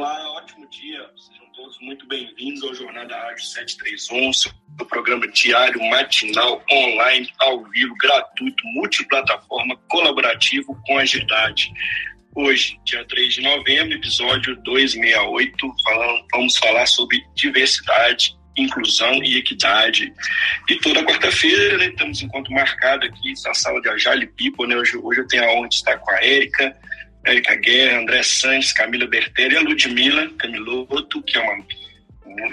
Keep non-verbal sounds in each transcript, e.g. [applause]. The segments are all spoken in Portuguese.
Olá, ótimo dia. Sejam todos muito bem-vindos ao Jornada Ágil 731, seu programa diário, matinal, online, ao vivo, gratuito, multiplataforma, colaborativo com agilidade. Hoje, dia 3 de novembro, episódio 268, falando, vamos falar sobre diversidade, inclusão e equidade. E toda quarta-feira né, temos encontro marcado aqui na sala de Agile People. Né? Hoje, hoje eu tenho a honra de estar com a Érica, Érica Guerra, André Santos, Camila Bertelli e a Ludmilla Camiloto, que é uma, uma,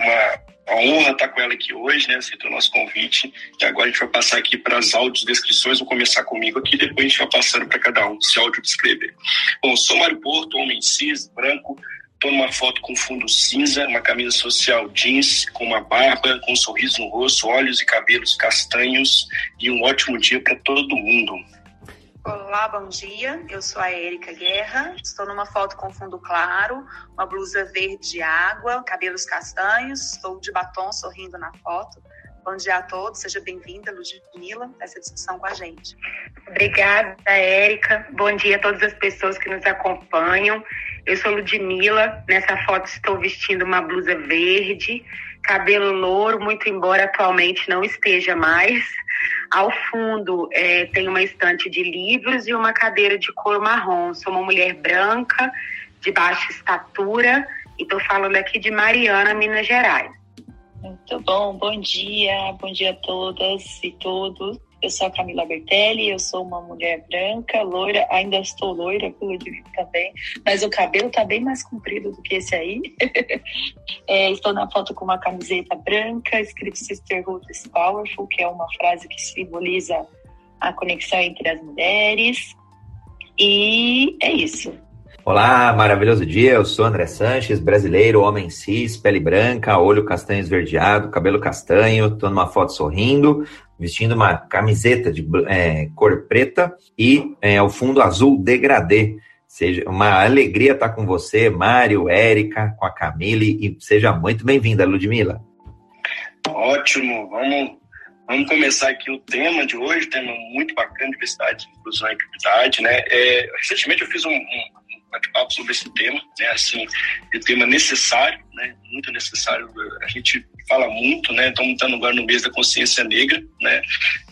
uma, honra estar com ela aqui hoje, né? Aceitou o nosso convite. E agora a gente vai passar aqui para as audiodescrições. Vou começar comigo aqui, depois a gente vai passando para cada um se audiodescrever. Bom, sou Mário Porto, homem cis, branco, Estou numa foto com fundo cinza, uma camisa social jeans, com uma barba, com um sorriso no rosto, olhos e cabelos castanhos e um ótimo dia para todo mundo. Olá, bom dia. Eu sou a Érica Guerra. Estou numa foto com fundo claro, uma blusa verde água, cabelos castanhos. Estou de batom sorrindo na foto. Bom dia a todos, seja bem-vinda, Ludmilla, essa discussão com a gente. Obrigada, Érica. Bom dia a todas as pessoas que nos acompanham. Eu sou Ludmilla. Nessa foto estou vestindo uma blusa verde, cabelo louro, muito embora atualmente não esteja mais. Ao fundo é, tem uma estante de livros e uma cadeira de couro marrom. Sou uma mulher branca, de baixa estatura, e estou falando aqui de Mariana, Minas Gerais. Muito bom, bom dia, bom dia a todas e todos. Eu sou a Camila Bertelli, eu sou uma mulher branca, loira, ainda estou loira, pelo de também, mas o cabelo está bem mais comprido do que esse aí. [laughs] é, estou na foto com uma camiseta branca, escrito Sisterhood is Powerful, que é uma frase que simboliza a conexão entre as mulheres. E é isso. Olá, maravilhoso dia. Eu sou André Sanches, brasileiro, homem cis, pele branca, olho castanho esverdeado, cabelo castanho. Estou numa foto sorrindo, vestindo uma camiseta de é, cor preta e é, ao fundo azul degradê. Seja uma alegria estar com você, Mário, Érica, com a Camille e seja muito bem-vinda, Ludmila. Ótimo, vamos, vamos começar aqui o tema de hoje, tema muito bacana, diversidade, inclusão e equidade, né? É, recentemente eu fiz um, um bate-papo sobre esse tema, né? Assim, o tema necessário, né? Muito necessário. A gente fala muito, né? Estamos estando agora no mês da consciência negra, né?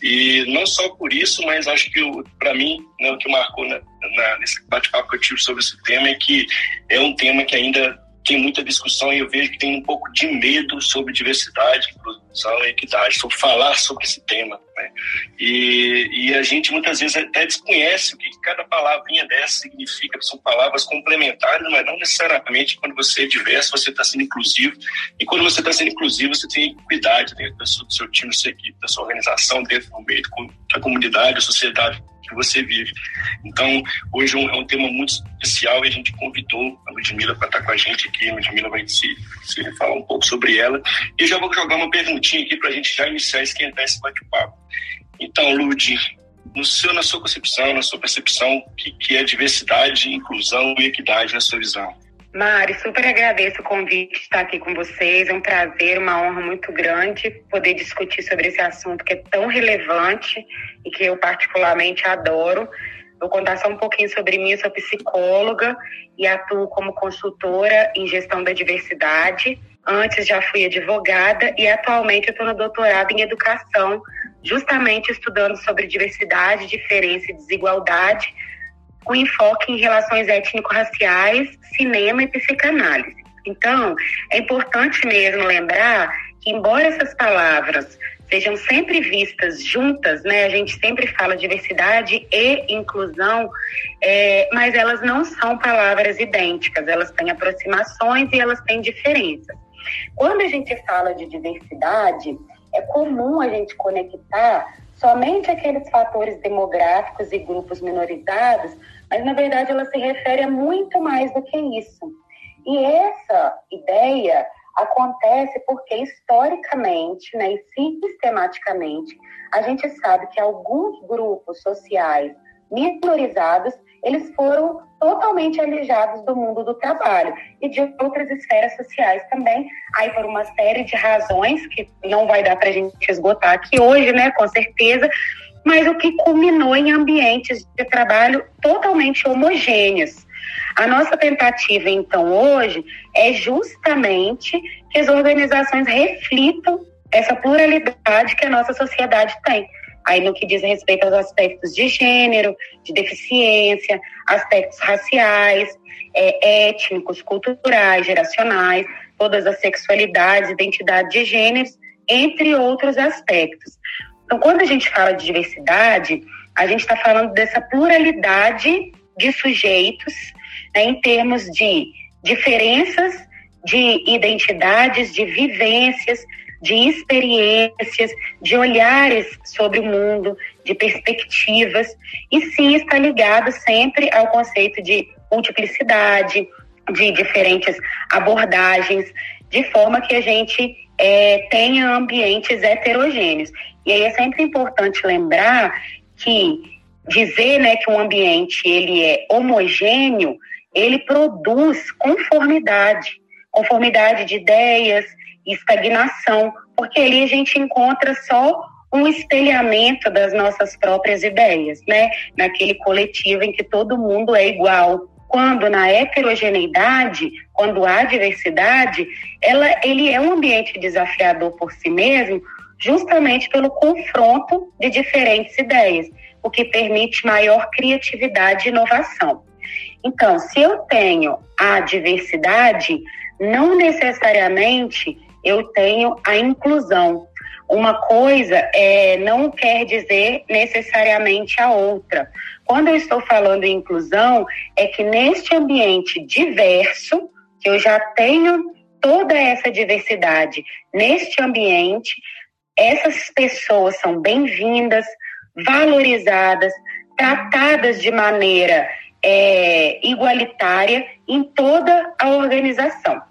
E não só por isso, mas acho que para mim, né, o que marcou na, na, nesse bate-papo que eu tive sobre esse tema é que é um tema que ainda tem muita discussão e eu vejo que tem um pouco de medo sobre diversidade, inclusão e equidade, sobre falar sobre esse tema. Né? E, e a gente muitas vezes até desconhece o que cada palavrinha dessa significa, são palavras complementares, mas não necessariamente quando você é diverso, você está sendo inclusivo. E quando você está sendo inclusivo, você tem equidade dentro do seu, do seu time, da sua equipe, da sua organização, dentro do meio da comunidade, da sociedade que você vive. Então, hoje é um, é um tema muito especial e a gente convidou a Ludmilla para estar com a gente aqui. A vai se, se falar um pouco sobre ela. E eu já vou jogar uma perguntinha aqui para a gente já iniciar e esquentar esse bate-papo. Então, Lud, no seu, na sua concepção, na sua percepção, o que, que é diversidade, inclusão e equidade na sua visão? Mari, super agradeço o convite de estar aqui com vocês. É um prazer, uma honra muito grande poder discutir sobre esse assunto que é tão relevante e que eu particularmente adoro. Vou contar só um pouquinho sobre mim. Eu sou psicóloga e atuo como consultora em gestão da diversidade. Antes já fui advogada e atualmente estou no doutorado em educação, justamente estudando sobre diversidade, diferença e desigualdade com enfoque em relações étnico-raciais, cinema e psicanálise. Então, é importante mesmo lembrar que, embora essas palavras sejam sempre vistas juntas, né? A gente sempre fala diversidade e inclusão, é, mas elas não são palavras idênticas, elas têm aproximações e elas têm diferenças. Quando a gente fala de diversidade, é comum a gente conectar somente aqueles fatores demográficos e grupos minorizados mas na verdade ela se refere a muito mais do que isso. E essa ideia acontece porque historicamente né, e sistematicamente a gente sabe que alguns grupos sociais minorizados eles foram totalmente alijados do mundo do trabalho e de outras esferas sociais também, aí por uma série de razões que não vai dar para a gente esgotar aqui hoje, né, com certeza, mas o que culminou em ambientes de trabalho totalmente homogêneos. A nossa tentativa, então, hoje é justamente que as organizações reflitam essa pluralidade que a nossa sociedade tem. Aí, no que diz respeito aos aspectos de gênero, de deficiência, aspectos raciais, é, étnicos, culturais, geracionais, todas as sexualidades, identidade de gêneros, entre outros aspectos. Então, quando a gente fala de diversidade, a gente está falando dessa pluralidade de sujeitos né, em termos de diferenças de identidades, de vivências, de experiências, de olhares sobre o mundo, de perspectivas, e sim está ligado sempre ao conceito de multiplicidade, de diferentes abordagens, de forma que a gente é, tenha ambientes heterogêneos. E aí é sempre importante lembrar que dizer né, que um ambiente ele é homogêneo, ele produz conformidade, conformidade de ideias, estagnação, porque ali a gente encontra só um espelhamento das nossas próprias ideias, né? Naquele coletivo em que todo mundo é igual. Quando na heterogeneidade, quando há diversidade, ela, ele é um ambiente desafiador por si mesmo, justamente pelo confronto de diferentes ideias, o que permite maior criatividade e inovação. Então, se eu tenho a diversidade, não necessariamente eu tenho a inclusão. Uma coisa é, não quer dizer necessariamente a outra. Quando eu estou falando em inclusão, é que neste ambiente diverso, que eu já tenho toda essa diversidade neste ambiente, essas pessoas são bem-vindas, valorizadas, tratadas de maneira é, igualitária em toda a organização.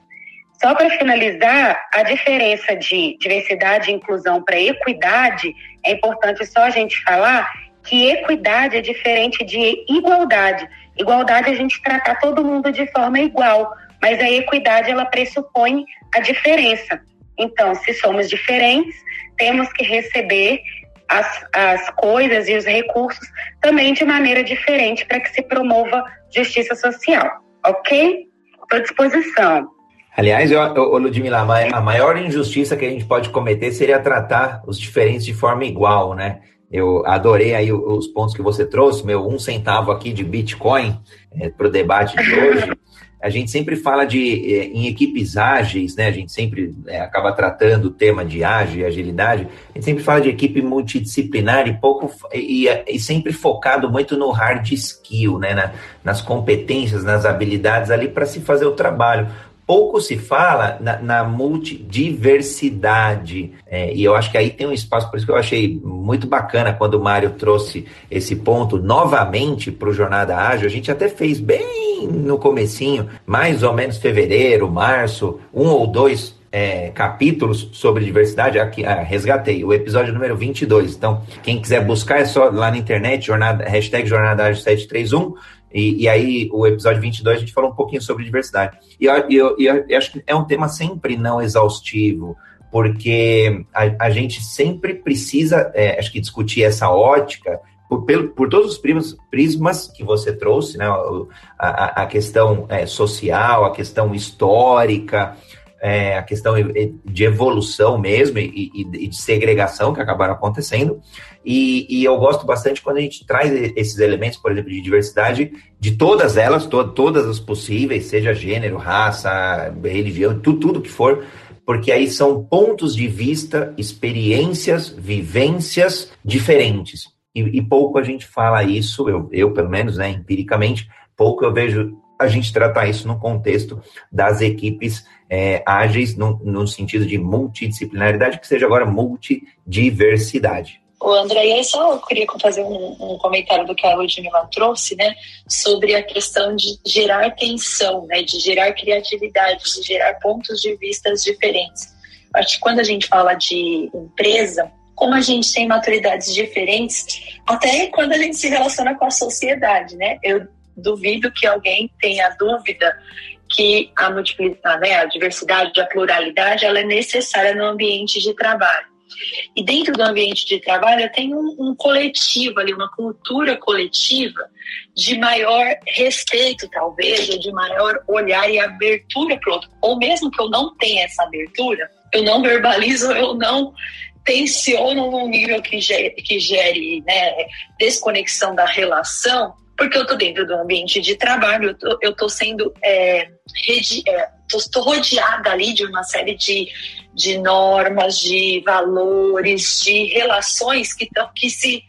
Só para finalizar, a diferença de diversidade e inclusão para equidade, é importante só a gente falar que equidade é diferente de igualdade. Igualdade é a gente tratar todo mundo de forma igual, mas a equidade ela pressupõe a diferença. Então, se somos diferentes, temos que receber as, as coisas e os recursos também de maneira diferente para que se promova justiça social, ok? Estou à disposição. Aliás, eu, eu, Ludmila, a maior injustiça que a gente pode cometer seria tratar os diferentes de forma igual, né? Eu adorei aí os pontos que você trouxe, meu um centavo aqui de Bitcoin é, para o debate de hoje. A gente sempre fala de é, em equipes ágeis, né? A gente sempre é, acaba tratando o tema de ágil agilidade. A gente sempre fala de equipe multidisciplinar e pouco e, e sempre focado muito no hard skill, né? Na, nas competências, nas habilidades ali para se fazer o trabalho pouco se fala na, na multidiversidade. É, e eu acho que aí tem um espaço, por isso que eu achei muito bacana quando o Mário trouxe esse ponto novamente para o Jornada Ágil. A gente até fez bem no comecinho, mais ou menos fevereiro, março, um ou dois é, capítulos sobre diversidade, aqui ah, resgatei, o episódio número 22. Então, quem quiser buscar é só lá na internet, jornada, hashtag Jornada Ágil 731, e, e, aí, o episódio 22, a gente falou um pouquinho sobre diversidade. E eu, eu, eu, acho que é um tema sempre não exaustivo, porque a, a gente sempre precisa, é, acho que, discutir essa ótica por, por, todos os prismas, prismas que você trouxe, né? A, a questão é, social, a questão histórica, é, a questão de evolução mesmo e, e, e, de segregação que acabaram acontecendo. E, e, eu gosto bastante quando a gente traz esses elementos, por exemplo, de diversidade, de todas elas, to todas as possíveis, seja gênero, raça, religião, tudo, tudo que for, porque aí são pontos de vista, experiências, vivências diferentes. E, pouco a gente fala isso, eu, eu pelo menos, né, empiricamente, pouco eu vejo a gente tratar isso no contexto das equipes é, ágeis, no, no, sentido de multidisciplinaridade, que seja agora multidiversidade. O André, aí só eu queria fazer um, um, comentário do que a Ludmilla trouxe, né, sobre a questão de gerar tensão, né, de gerar criatividade, de gerar pontos de vistas diferentes. Acho que quando a gente fala de empresa, como a gente tem maturidades diferentes, até quando a gente se relaciona com a sociedade, né? Eu duvido que alguém tenha dúvida que a né, a diversidade, a pluralidade, ela é necessária no ambiente de trabalho. E dentro do ambiente de trabalho tem um, um coletivo ali, uma cultura coletiva de maior respeito, talvez, ou de maior olhar e abertura para o outro. Ou mesmo que eu não tenha essa abertura, eu não verbalizo, eu não tensiono num nível que gere, que gere né, desconexão da relação, porque eu estou dentro do ambiente de trabalho, eu estou sendo é, redi, é, estou rodeada ali de uma série de, de normas, de valores, de relações que, que se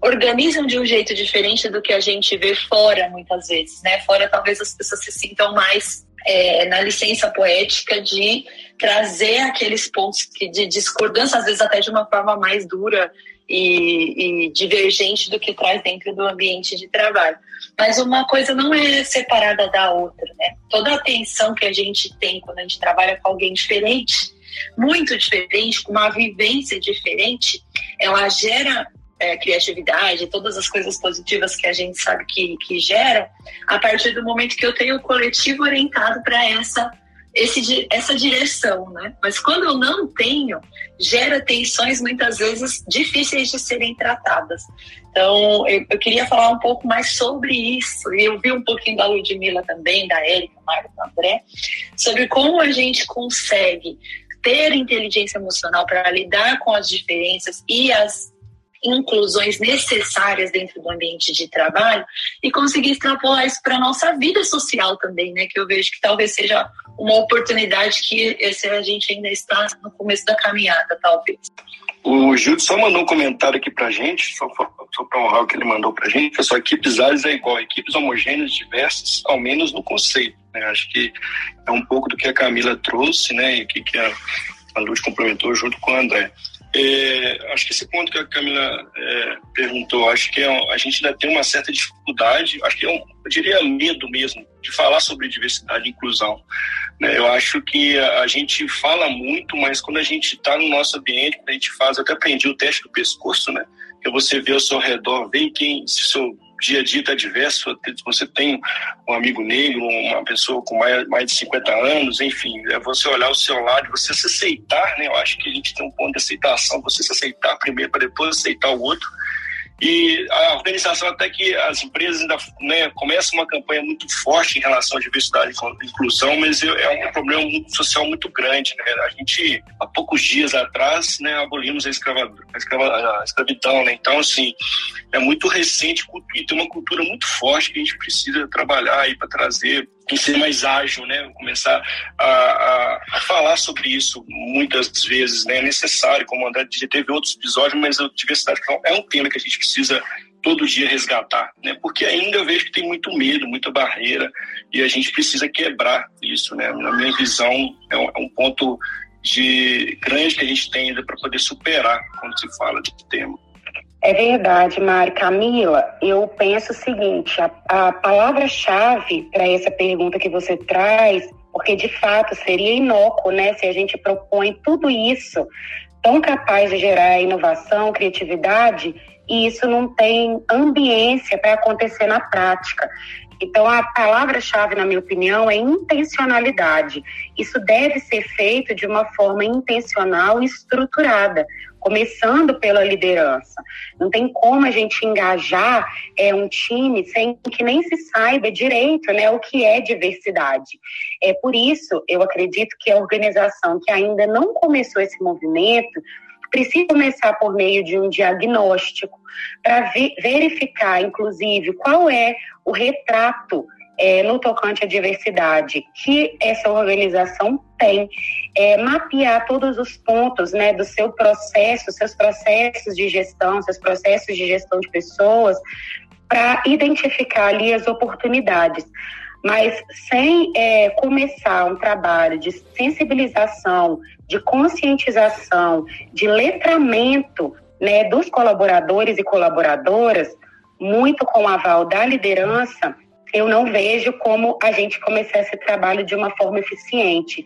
organizam de um jeito diferente do que a gente vê fora, muitas vezes, né? Fora talvez as pessoas se sintam mais é, na licença poética de trazer aqueles pontos de discordância, às vezes até de uma forma mais dura e, e, divergente do que traz dentro do ambiente de trabalho. Mas uma coisa não é separada da outra, né? Toda a atenção que a gente tem quando a gente trabalha com alguém diferente, muito diferente, com uma vivência diferente, ela gera é, criatividade, todas as coisas positivas que a gente sabe que, que gera, a partir do momento que eu tenho o coletivo orientado para essa esse, essa direção, né? Mas quando eu não tenho, gera tensões muitas vezes difíceis de serem tratadas. Então, eu, eu queria falar um pouco mais sobre isso. E eu vi um pouquinho da Ludmilla também, da Érica, Mário, do André, sobre como a gente consegue ter inteligência emocional para lidar com as diferenças e as inclusões necessárias dentro do ambiente de trabalho e conseguir extrapolar isso para a nossa vida social também, né? Que eu vejo que talvez seja uma oportunidade que esse a gente ainda está no começo da caminhada, talvez. O Gildo só mandou um comentário aqui pra gente, só, só para honrar o que ele mandou pra gente. Pessoal, equipes áreas é igual, equipes homogêneas, diversas, ao menos no conceito. Né? Acho que é um pouco do que a Camila trouxe, né? E que, que a, a Luz complementou junto com o André. É, acho que esse ponto que a Camila é, perguntou, acho que é, a gente ainda tem uma certa dificuldade, acho que é um, eu diria medo mesmo, de falar sobre diversidade e inclusão. Né? Eu acho que a, a, gente fala muito, mas quando a gente está no nosso ambiente, a gente faz, até aprendi o teste do pescoço, né? Que você vê ao seu redor, vê quem, se seu dia a dia está diverso. Você tem um amigo negro, uma pessoa com mais, mais de 50 anos, enfim, é você olhar o seu lado, você se aceitar, né? Eu acho que a gente tem um ponto de aceitação, você se aceitar primeiro para depois aceitar o outro. E a organização, até que as empresas ainda né, começam uma campanha muito forte em relação à diversidade e inclusão, mas é um problema social muito grande. Né? A gente, há poucos dias atrás, né, abolimos a, escrava, a, escrava, a escravidão. Né? Então, assim, é muito recente e tem uma cultura muito forte que a gente precisa trabalhar para trazer em ser mais ágil, né? Começar a, a, a, falar sobre isso muitas vezes, né? É necessário, como André já teve outros episódios, mas a diversidade é um tema que a gente precisa todo dia resgatar, né? Porque ainda eu vejo que tem muito medo, muita barreira e a gente precisa quebrar isso, né? Na minha visão é um, é um ponto de grande que a gente tem ainda para poder superar quando se fala de tema. É verdade, Mari. Camila, eu penso o seguinte: a, a palavra-chave para essa pergunta que você traz, porque de fato seria inócuo, né, se a gente propõe tudo isso tão capaz de gerar inovação, criatividade, e isso não tem ambiência para acontecer na prática. Então, a palavra-chave, na minha opinião, é intencionalidade. Isso deve ser feito de uma forma intencional e estruturada começando pela liderança. Não tem como a gente engajar é, um time sem que nem se saiba direito né, o que é diversidade. É por isso, eu acredito que a organização que ainda não começou esse movimento precisa começar por meio de um diagnóstico para verificar, inclusive, qual é o retrato é, no tocante à diversidade que essa organização tem, é, mapear todos os pontos né, do seu processo, seus processos de gestão, seus processos de gestão de pessoas, para identificar ali as oportunidades. Mas sem é, começar um trabalho de sensibilização, de conscientização, de letramento né, dos colaboradores e colaboradoras, muito com o aval da liderança, eu não vejo como a gente começar esse trabalho de uma forma eficiente.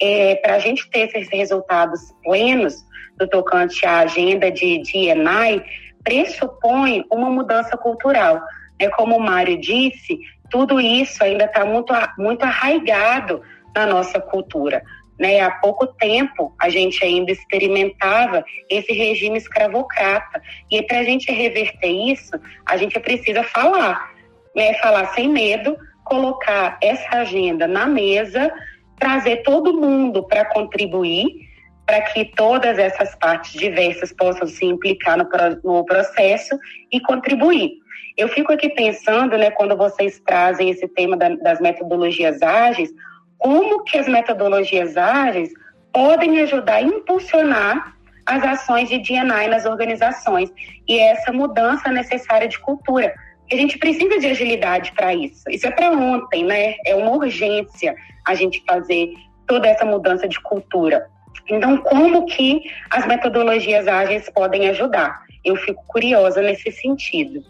É, Para a gente ter esses resultados plenos do tocante à agenda de, de ENAI, pressupõe uma mudança cultural. É como o Mário disse, tudo isso ainda está muito, muito arraigado na nossa cultura. Né? Há pouco tempo a gente ainda experimentava esse regime escravocrata. E para a gente reverter isso, a gente precisa falar, né? falar sem medo, colocar essa agenda na mesa, trazer todo mundo para contribuir, para que todas essas partes diversas possam se implicar no, no processo e contribuir. Eu fico aqui pensando, né, quando vocês trazem esse tema da, das metodologias ágeis, como que as metodologias ágeis podem ajudar a impulsionar as ações de D&I nas organizações e essa mudança necessária de cultura. A gente precisa de agilidade para isso. Isso é para ontem, né? É uma urgência a gente fazer toda essa mudança de cultura. Então, como que as metodologias ágeis podem ajudar? Eu fico curiosa nesse sentido.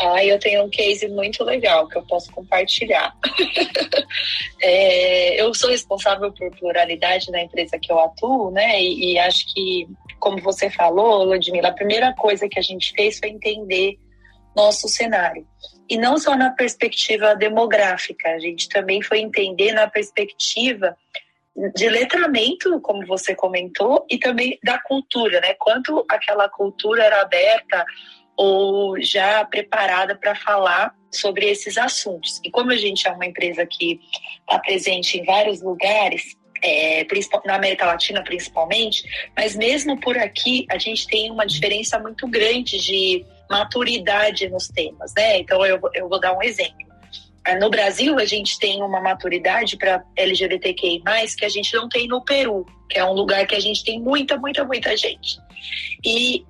Ah, eu tenho um case muito legal que eu posso compartilhar. [laughs] é, eu sou responsável por pluralidade na empresa que eu atuo, né? E, e, acho que, como você falou, Ludmila, a primeira coisa que a gente fez foi entender nosso cenário. E não só na perspectiva demográfica, a gente também foi entender na perspectiva de letramento, como você comentou, e também da cultura, né? Quanto aquela cultura era aberta ou já preparada para falar sobre esses assuntos. E como a gente é uma empresa que está presente em vários lugares, é, na América Latina principalmente, mas mesmo por aqui a gente tem uma diferença muito grande de maturidade nos temas, né? Então eu, eu vou dar um exemplo. É, no Brasil, a gente tem uma maturidade para LGBTQI, que a gente não tem no Peru, que é um lugar que a gente tem muita, muita, muita gente. E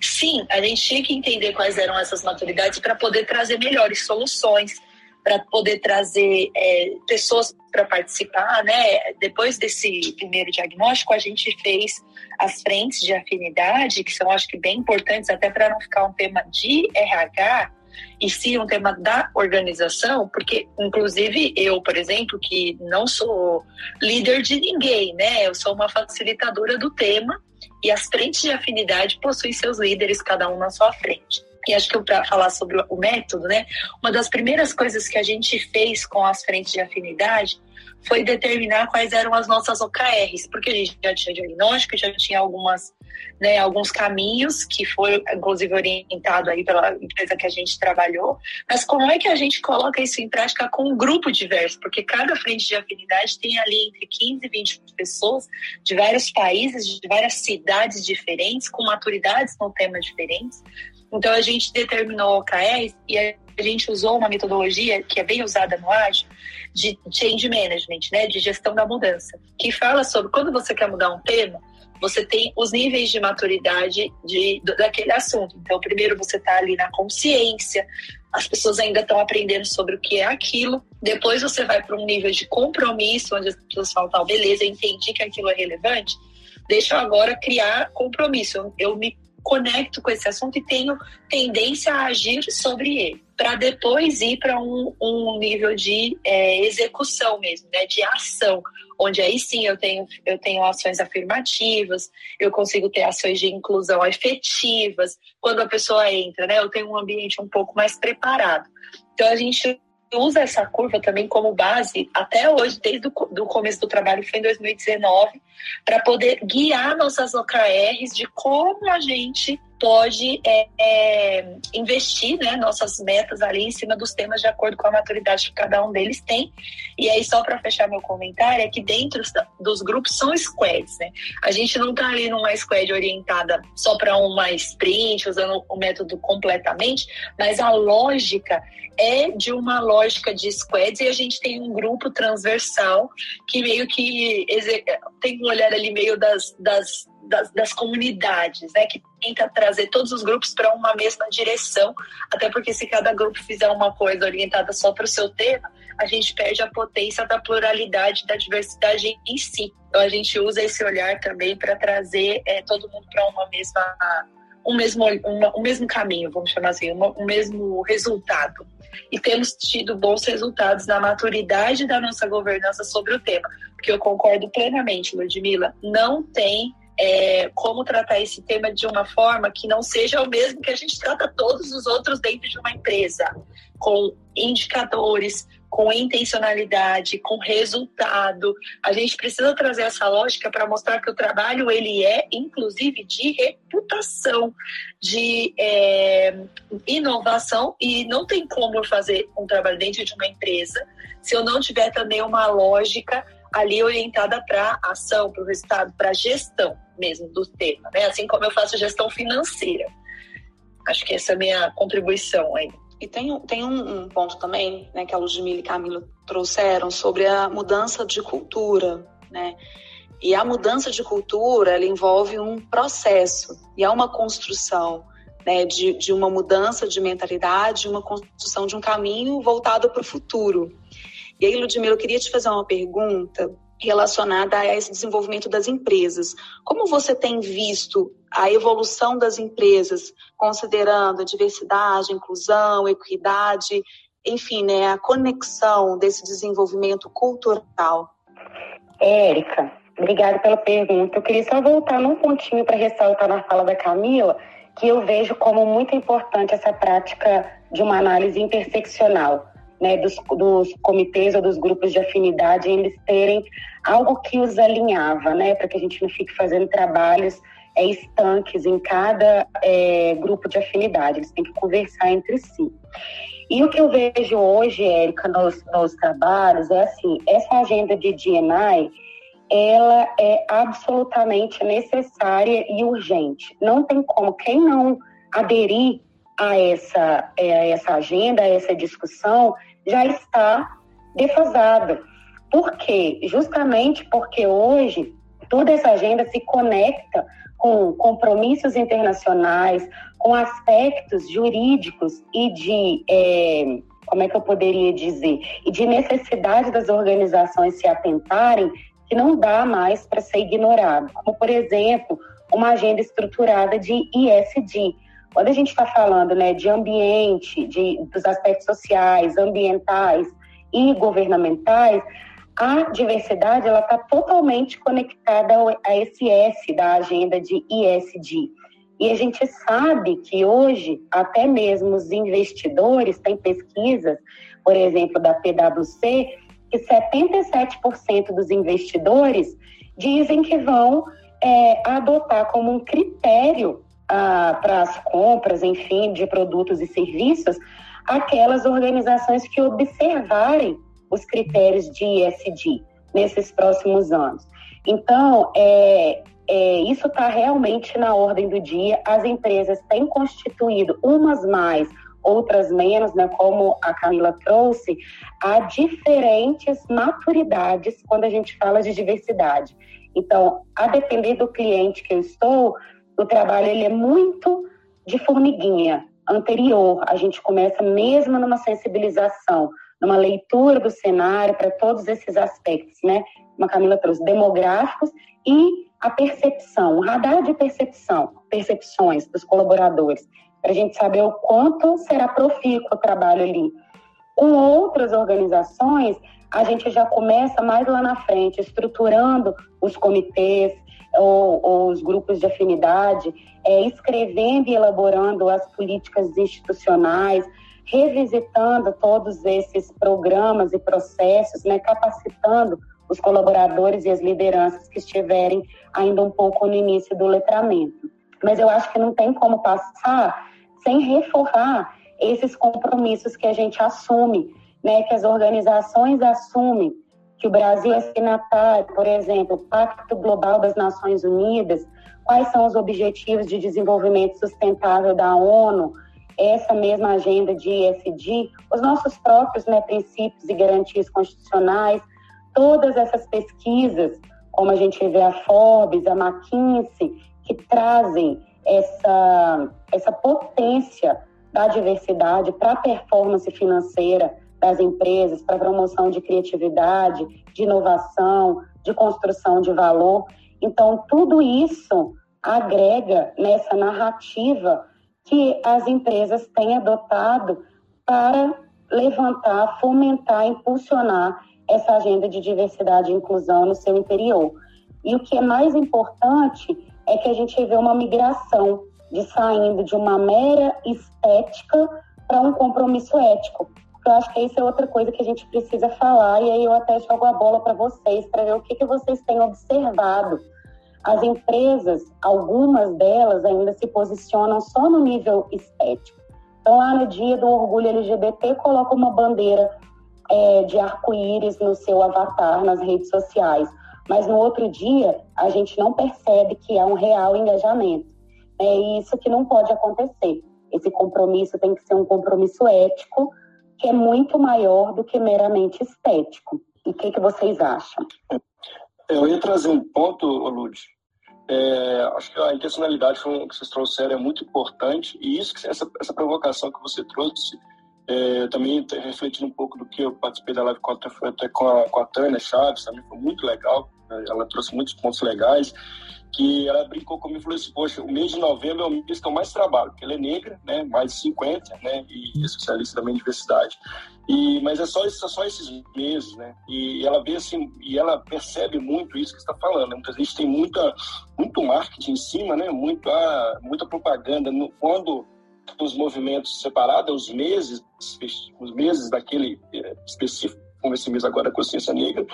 sim, a gente tinha que entender quais eram essas maturidades para poder trazer melhores soluções, para poder trazer é, pessoas para participar, né? Depois desse primeiro diagnóstico, a gente fez as frentes de afinidade, que são, acho que, bem importantes, até para não ficar um tema de RH, e sim um tema da organização, porque, inclusive, eu, por exemplo, que não sou líder de ninguém, né? Eu sou uma facilitadora do tema, e as frentes de afinidade possuem seus líderes, cada um na sua frente. E acho que para falar sobre o método, né, uma das primeiras coisas que a gente fez com as frentes de afinidade foi determinar quais eram as nossas OKRs, porque a gente já tinha diagnóstico, já tinha algumas, né, alguns caminhos que foi inclusive orientado aí pela empresa que a gente trabalhou, mas como é que a gente coloca isso em prática com um grupo diverso? Porque cada frente de afinidade tem ali entre 15 e 20 pessoas de vários países, de várias cidades diferentes, com maturidades com temas diferentes. Então a gente determinou OKRs e a gente usou uma metodologia que é bem usada no Ágil, de change management, né, de gestão da mudança, que fala sobre quando você quer mudar um tema, você tem os níveis de maturidade de, daquele assunto. Então, primeiro você está ali na consciência, as pessoas ainda estão aprendendo sobre o que é aquilo. Depois você vai para um nível de compromisso, onde as pessoas falam, tá, beleza, entendi que aquilo é relevante, deixa eu agora criar compromisso. Eu, eu me conecto com esse assunto e tenho tendência a agir sobre ele, para depois ir para um, um, nível de é, execução mesmo, né, de ação, onde aí sim eu tenho, eu tenho ações afirmativas, eu consigo ter ações de inclusão efetivas, quando a pessoa entra, né, eu tenho um ambiente um pouco mais preparado. Então a gente usa essa curva também como base até hoje, desde o começo do trabalho, foi em 2019, para poder guiar nossas OKRs de como a gente pode é, é, investir né, nossas metas ali em cima dos temas de acordo com a maturidade que cada um deles tem. E aí, só para fechar meu comentário, é que dentro dos grupos são squads. Né? A gente não está ali numa squad orientada só para uma sprint, usando o método completamente, mas a lógica é de uma lógica de squads e a gente tem um grupo transversal que meio que tem um olhar ali meio das, das das, das, comunidades, né, que tenta trazer todos os grupos para uma mesma direção, até porque se cada grupo fizer uma coisa orientada só para o seu tema, a gente perde a potência da pluralidade, da diversidade em si. Então a gente usa esse olhar também para trazer é, todo mundo para uma mesma um mesmo, uma, um mesmo caminho, vamos chamar assim, uma, um mesmo resultado. E temos tido bons resultados na maturidade da nossa governança sobre o tema, porque eu concordo plenamente, Ludmila, não tem é, como tratar esse tema de uma forma que não seja o mesmo que a gente trata todos os outros dentro de uma empresa, com indicadores, com intencionalidade, com resultado. A gente precisa trazer essa lógica para mostrar que o trabalho ele é, inclusive, de reputação, de é, inovação e não tem como eu fazer um trabalho dentro de uma empresa se eu não tiver também uma lógica ali orientada para ação, para o resultado, para gestão mesmo do tema, né? Assim como eu faço gestão financeira. Acho que essa é a minha contribuição aí. E tem, tem um, um, ponto também, né, que a Ludmilla e Camilo trouxeram sobre a mudança de cultura, né? E a mudança de cultura, ela envolve um processo e é uma construção, né, de, de uma mudança de mentalidade, uma construção de um caminho voltado para o futuro. E aí, Ludmilla, eu queria te fazer uma pergunta relacionada a esse desenvolvimento das empresas. Como você tem visto a evolução das empresas, considerando a diversidade, inclusão, equidade, enfim, né, a conexão desse desenvolvimento cultural? Érica, obrigada pela pergunta. Eu queria só voltar num pontinho para ressaltar na fala da Camila, que eu vejo como muito importante essa prática de uma análise interseccional né, dos, dos comitês ou dos grupos de afinidade, eles terem algo que os alinhava, né, para que a gente não fique fazendo trabalhos é, estanques em cada é, grupo de afinidade, eles têm que conversar entre si. E o que eu vejo hoje, Érica, nos, nos trabalhos, é assim, essa agenda de DNI, ela é absolutamente necessária e urgente. Não tem como, quem não aderir a essa, é, a essa agenda, a essa discussão, já está defasada. Por quê? Justamente porque hoje toda essa agenda se conecta com compromissos internacionais, com aspectos jurídicos e de, é, como é que eu poderia dizer, e de necessidade das organizações se atentarem que não dá mais para ser ignorado. Como, por exemplo, uma agenda estruturada de ISD, quando a gente está falando né, de ambiente, de, dos aspectos sociais, ambientais e governamentais, a diversidade ela está totalmente conectada a esse S da agenda de ISD. E a gente sabe que hoje, até mesmo os investidores têm pesquisas, por exemplo, da PwC, que 77% dos investidores dizem que vão é, adotar como um critério ah, para as compras, enfim, de produtos e serviços, aquelas organizações que observarem os critérios de ISD nesses próximos anos. Então, é, é, isso está realmente na ordem do dia. As empresas têm constituído, umas mais, outras menos, né, como a Camila trouxe, há diferentes maturidades quando a gente fala de diversidade. Então, a depender do cliente que eu estou, o trabalho ele é muito de formiguinha, anterior. A gente começa mesmo numa sensibilização, numa leitura do cenário para todos esses aspectos, né? Uma Camila trouxe demográficos e a percepção, o radar de percepção, percepções dos colaboradores, para a gente saber o quanto será profícuo o trabalho ali. Com outras organizações, a gente já começa mais lá na frente, estruturando os comitês, ou, ou os grupos de afinidade, é, escrevendo e elaborando as políticas institucionais, revisitando todos esses programas e processos, né, capacitando os colaboradores e as lideranças que estiverem ainda um pouco no início do letramento. Mas eu acho que não tem como passar sem reforçar esses compromissos que a gente assume, né, que as organizações assumem que o Brasil é signatário, por exemplo, Pacto Global das Nações Unidas, quais são os objetivos de desenvolvimento sustentável da ONU, essa mesma agenda de ISD, os nossos próprios né, princípios e garantias constitucionais, todas essas pesquisas, como a gente vê a Forbes, a McKinsey, que trazem essa, essa potência da diversidade para a performance financeira das empresas para promoção de criatividade, de inovação, de construção de valor. Então, tudo isso agrega nessa narrativa que as empresas têm adotado para levantar, fomentar, impulsionar essa agenda de diversidade e inclusão no seu interior. E o que é mais importante é que a gente vê uma migração de saindo de uma mera estética para um compromisso ético eu acho que isso é outra coisa que a gente precisa falar, e aí eu até jogo a bola para vocês, para ver o que, que vocês têm observado. As empresas, algumas delas ainda se posicionam só no nível estético. Então, lá no dia do orgulho LGBT, coloca uma bandeira é, de arco-íris no seu avatar nas redes sociais. Mas no outro dia, a gente não percebe que há um real engajamento. É isso que não pode acontecer. Esse compromisso tem que ser um compromisso ético, que é muito maior do que meramente estético. E o que, que vocês acham? Eu ia trazer um ponto, Lud. É, acho que a intencionalidade que vocês trouxeram é muito importante e isso essa, essa provocação que você trouxe é, também refletindo um pouco do que eu participei da live com a, com a, com a Tânia Chaves, também foi muito legal. Ela trouxe muitos pontos legais. Que ela brincou comigo e falou assim: Poxa, o mês de novembro é o mês que eu mais trabalho, porque ela é negra, né, mais de 50, né, e é socialista também de diversidade. E, mas é só, é só esses meses, né? E ela vê assim, e ela percebe muito isso que está falando. Né? Muitas vezes tem muita, muito marketing em cima, né? Muita, ah, muita propaganda. No, quando os movimentos separados, os meses, os meses daquele é, específico, como esse mês agora, consciência negra,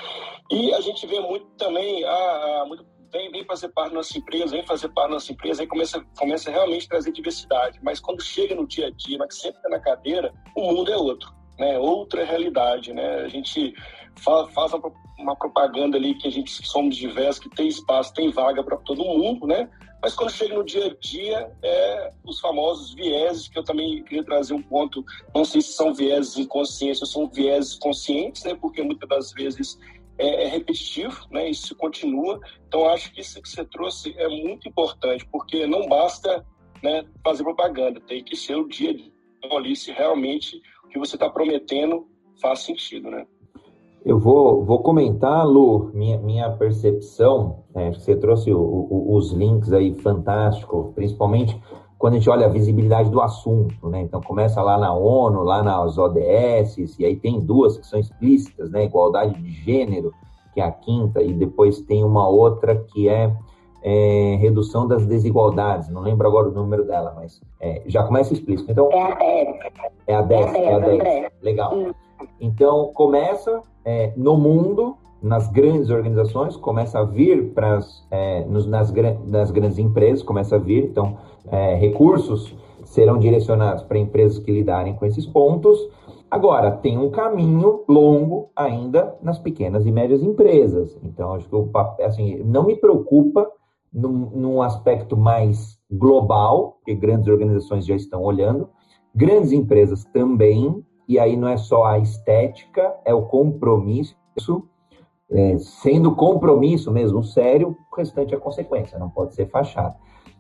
e a gente vê muito também, a, a muito, vem, vem fazer parte da nossa empresa, vem fazer parte da nossa empresa, aí começa, começa realmente a trazer diversidade, mas quando chega no dia a dia, mas sempre está na cadeira, o mundo é outro, né, outra realidade, né, a gente faz, uma, uma propaganda ali que a gente somos diversos, que tem espaço, tem vaga para todo mundo, né, mas quando chega no dia a dia, é os famosos vieses, que eu também queria trazer um ponto, não sei se são vieses inconscientes ou são vieses conscientes, né? Porque muitas das vezes é, é repetitivo, né? Isso continua. Então, acho que isso que você trouxe é muito importante, porque não basta né, fazer propaganda, tem que ser o dia dia ali se realmente o que você está prometendo faz sentido, né? Eu vou, vou comentar, Lu, minha, minha percepção, né, você trouxe o, o, os links aí fantástico, principalmente quando a gente olha a visibilidade do assunto, né? Então começa lá na ONU, lá nas ODS, e aí tem duas que são explícitas, né? Igualdade de gênero, que é a quinta, e depois tem uma outra que é, é redução das desigualdades, não lembro agora o número dela, mas é, já começa explícito. Então, é a 10. É a 10, é a 10. Legal. Então começa é, no mundo, nas grandes organizações, começa a vir para é, nas, nas grandes empresas, começa a vir, então, é, recursos serão direcionados para empresas que lidarem com esses pontos. Agora, tem um caminho longo ainda nas pequenas e médias empresas. Então, acho que o, assim, não me preocupa num, num aspecto mais global, que grandes organizações já estão olhando, grandes empresas também, e aí não é só a estética, é o compromisso, é, sendo compromisso mesmo sério, o restante é consequência, não pode ser fachada.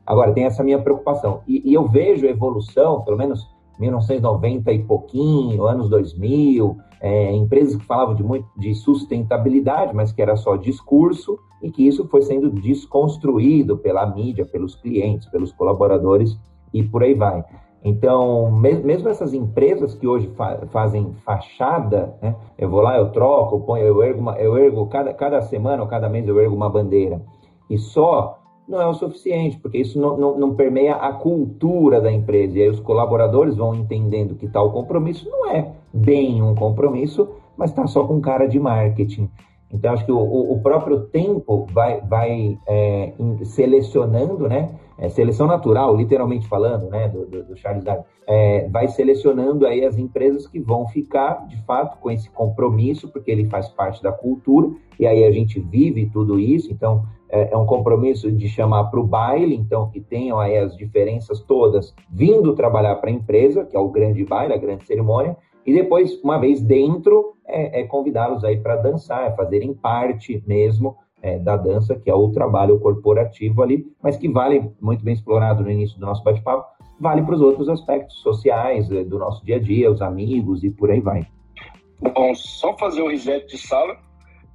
Agora, tem essa minha preocupação, e, e eu vejo evolução, pelo menos 1990 e pouquinho, anos 2000, é, empresas que falavam de, muito, de sustentabilidade, mas que era só discurso, e que isso foi sendo desconstruído pela mídia, pelos clientes, pelos colaboradores, e por aí vai. Então, mesmo essas empresas que hoje fa fazem fachada, né, eu vou lá, eu troco, eu ponho, eu ergo, uma, eu ergo cada, cada semana ou cada mês eu ergo uma bandeira. E só não é o suficiente, porque isso não, não, não permeia a cultura da empresa. E aí os colaboradores vão entendendo que tal compromisso não é bem um compromisso, mas está só com cara de marketing. Então, acho que o, o próprio tempo vai, vai é, selecionando, né? É, seleção natural, literalmente falando, né? Do, do, do Charles Darwin, é, vai selecionando aí as empresas que vão ficar, de fato, com esse compromisso, porque ele faz parte da cultura, e aí a gente vive tudo isso, então é, é um compromisso de chamar para o baile, então que tenham aí as diferenças todas vindo trabalhar para a empresa, que é o grande baile, a grande cerimônia, e depois, uma vez dentro, é, é convidá-los aí para dançar, é fazerem parte mesmo é, da dança, que é o trabalho corporativo ali, mas que vale, muito bem explorado no início do nosso bate-papo, vale para os outros aspectos sociais é, do nosso dia a dia, os amigos e por aí vai. Bom, só fazer o reset de sala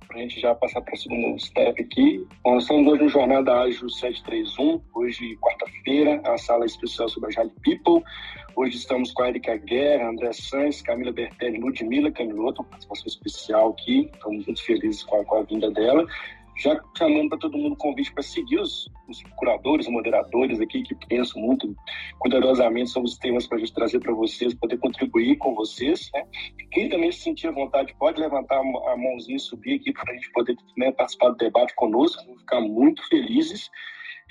para a gente já passar para o segundo step aqui. Bom, estamos hoje no Jornada Ágil 731, hoje quarta-feira, a sala especial sobre a Jade People. Hoje estamos com a Erika Guerra, André Sanz, Camila Bertelli, Ludmila Camiloto, participação especial aqui. Estamos muito felizes com a, com a vinda dela. Já chamando para todo mundo convite para seguir os, os curadores, os moderadores aqui que pensam muito cuidadosamente sobre os temas para a gente trazer para vocês, poder contribuir com vocês. Né? Quem também se sentir à vontade pode levantar a mãozinha e subir aqui para a gente poder né, participar do debate conosco. Vamos ficar muito felizes.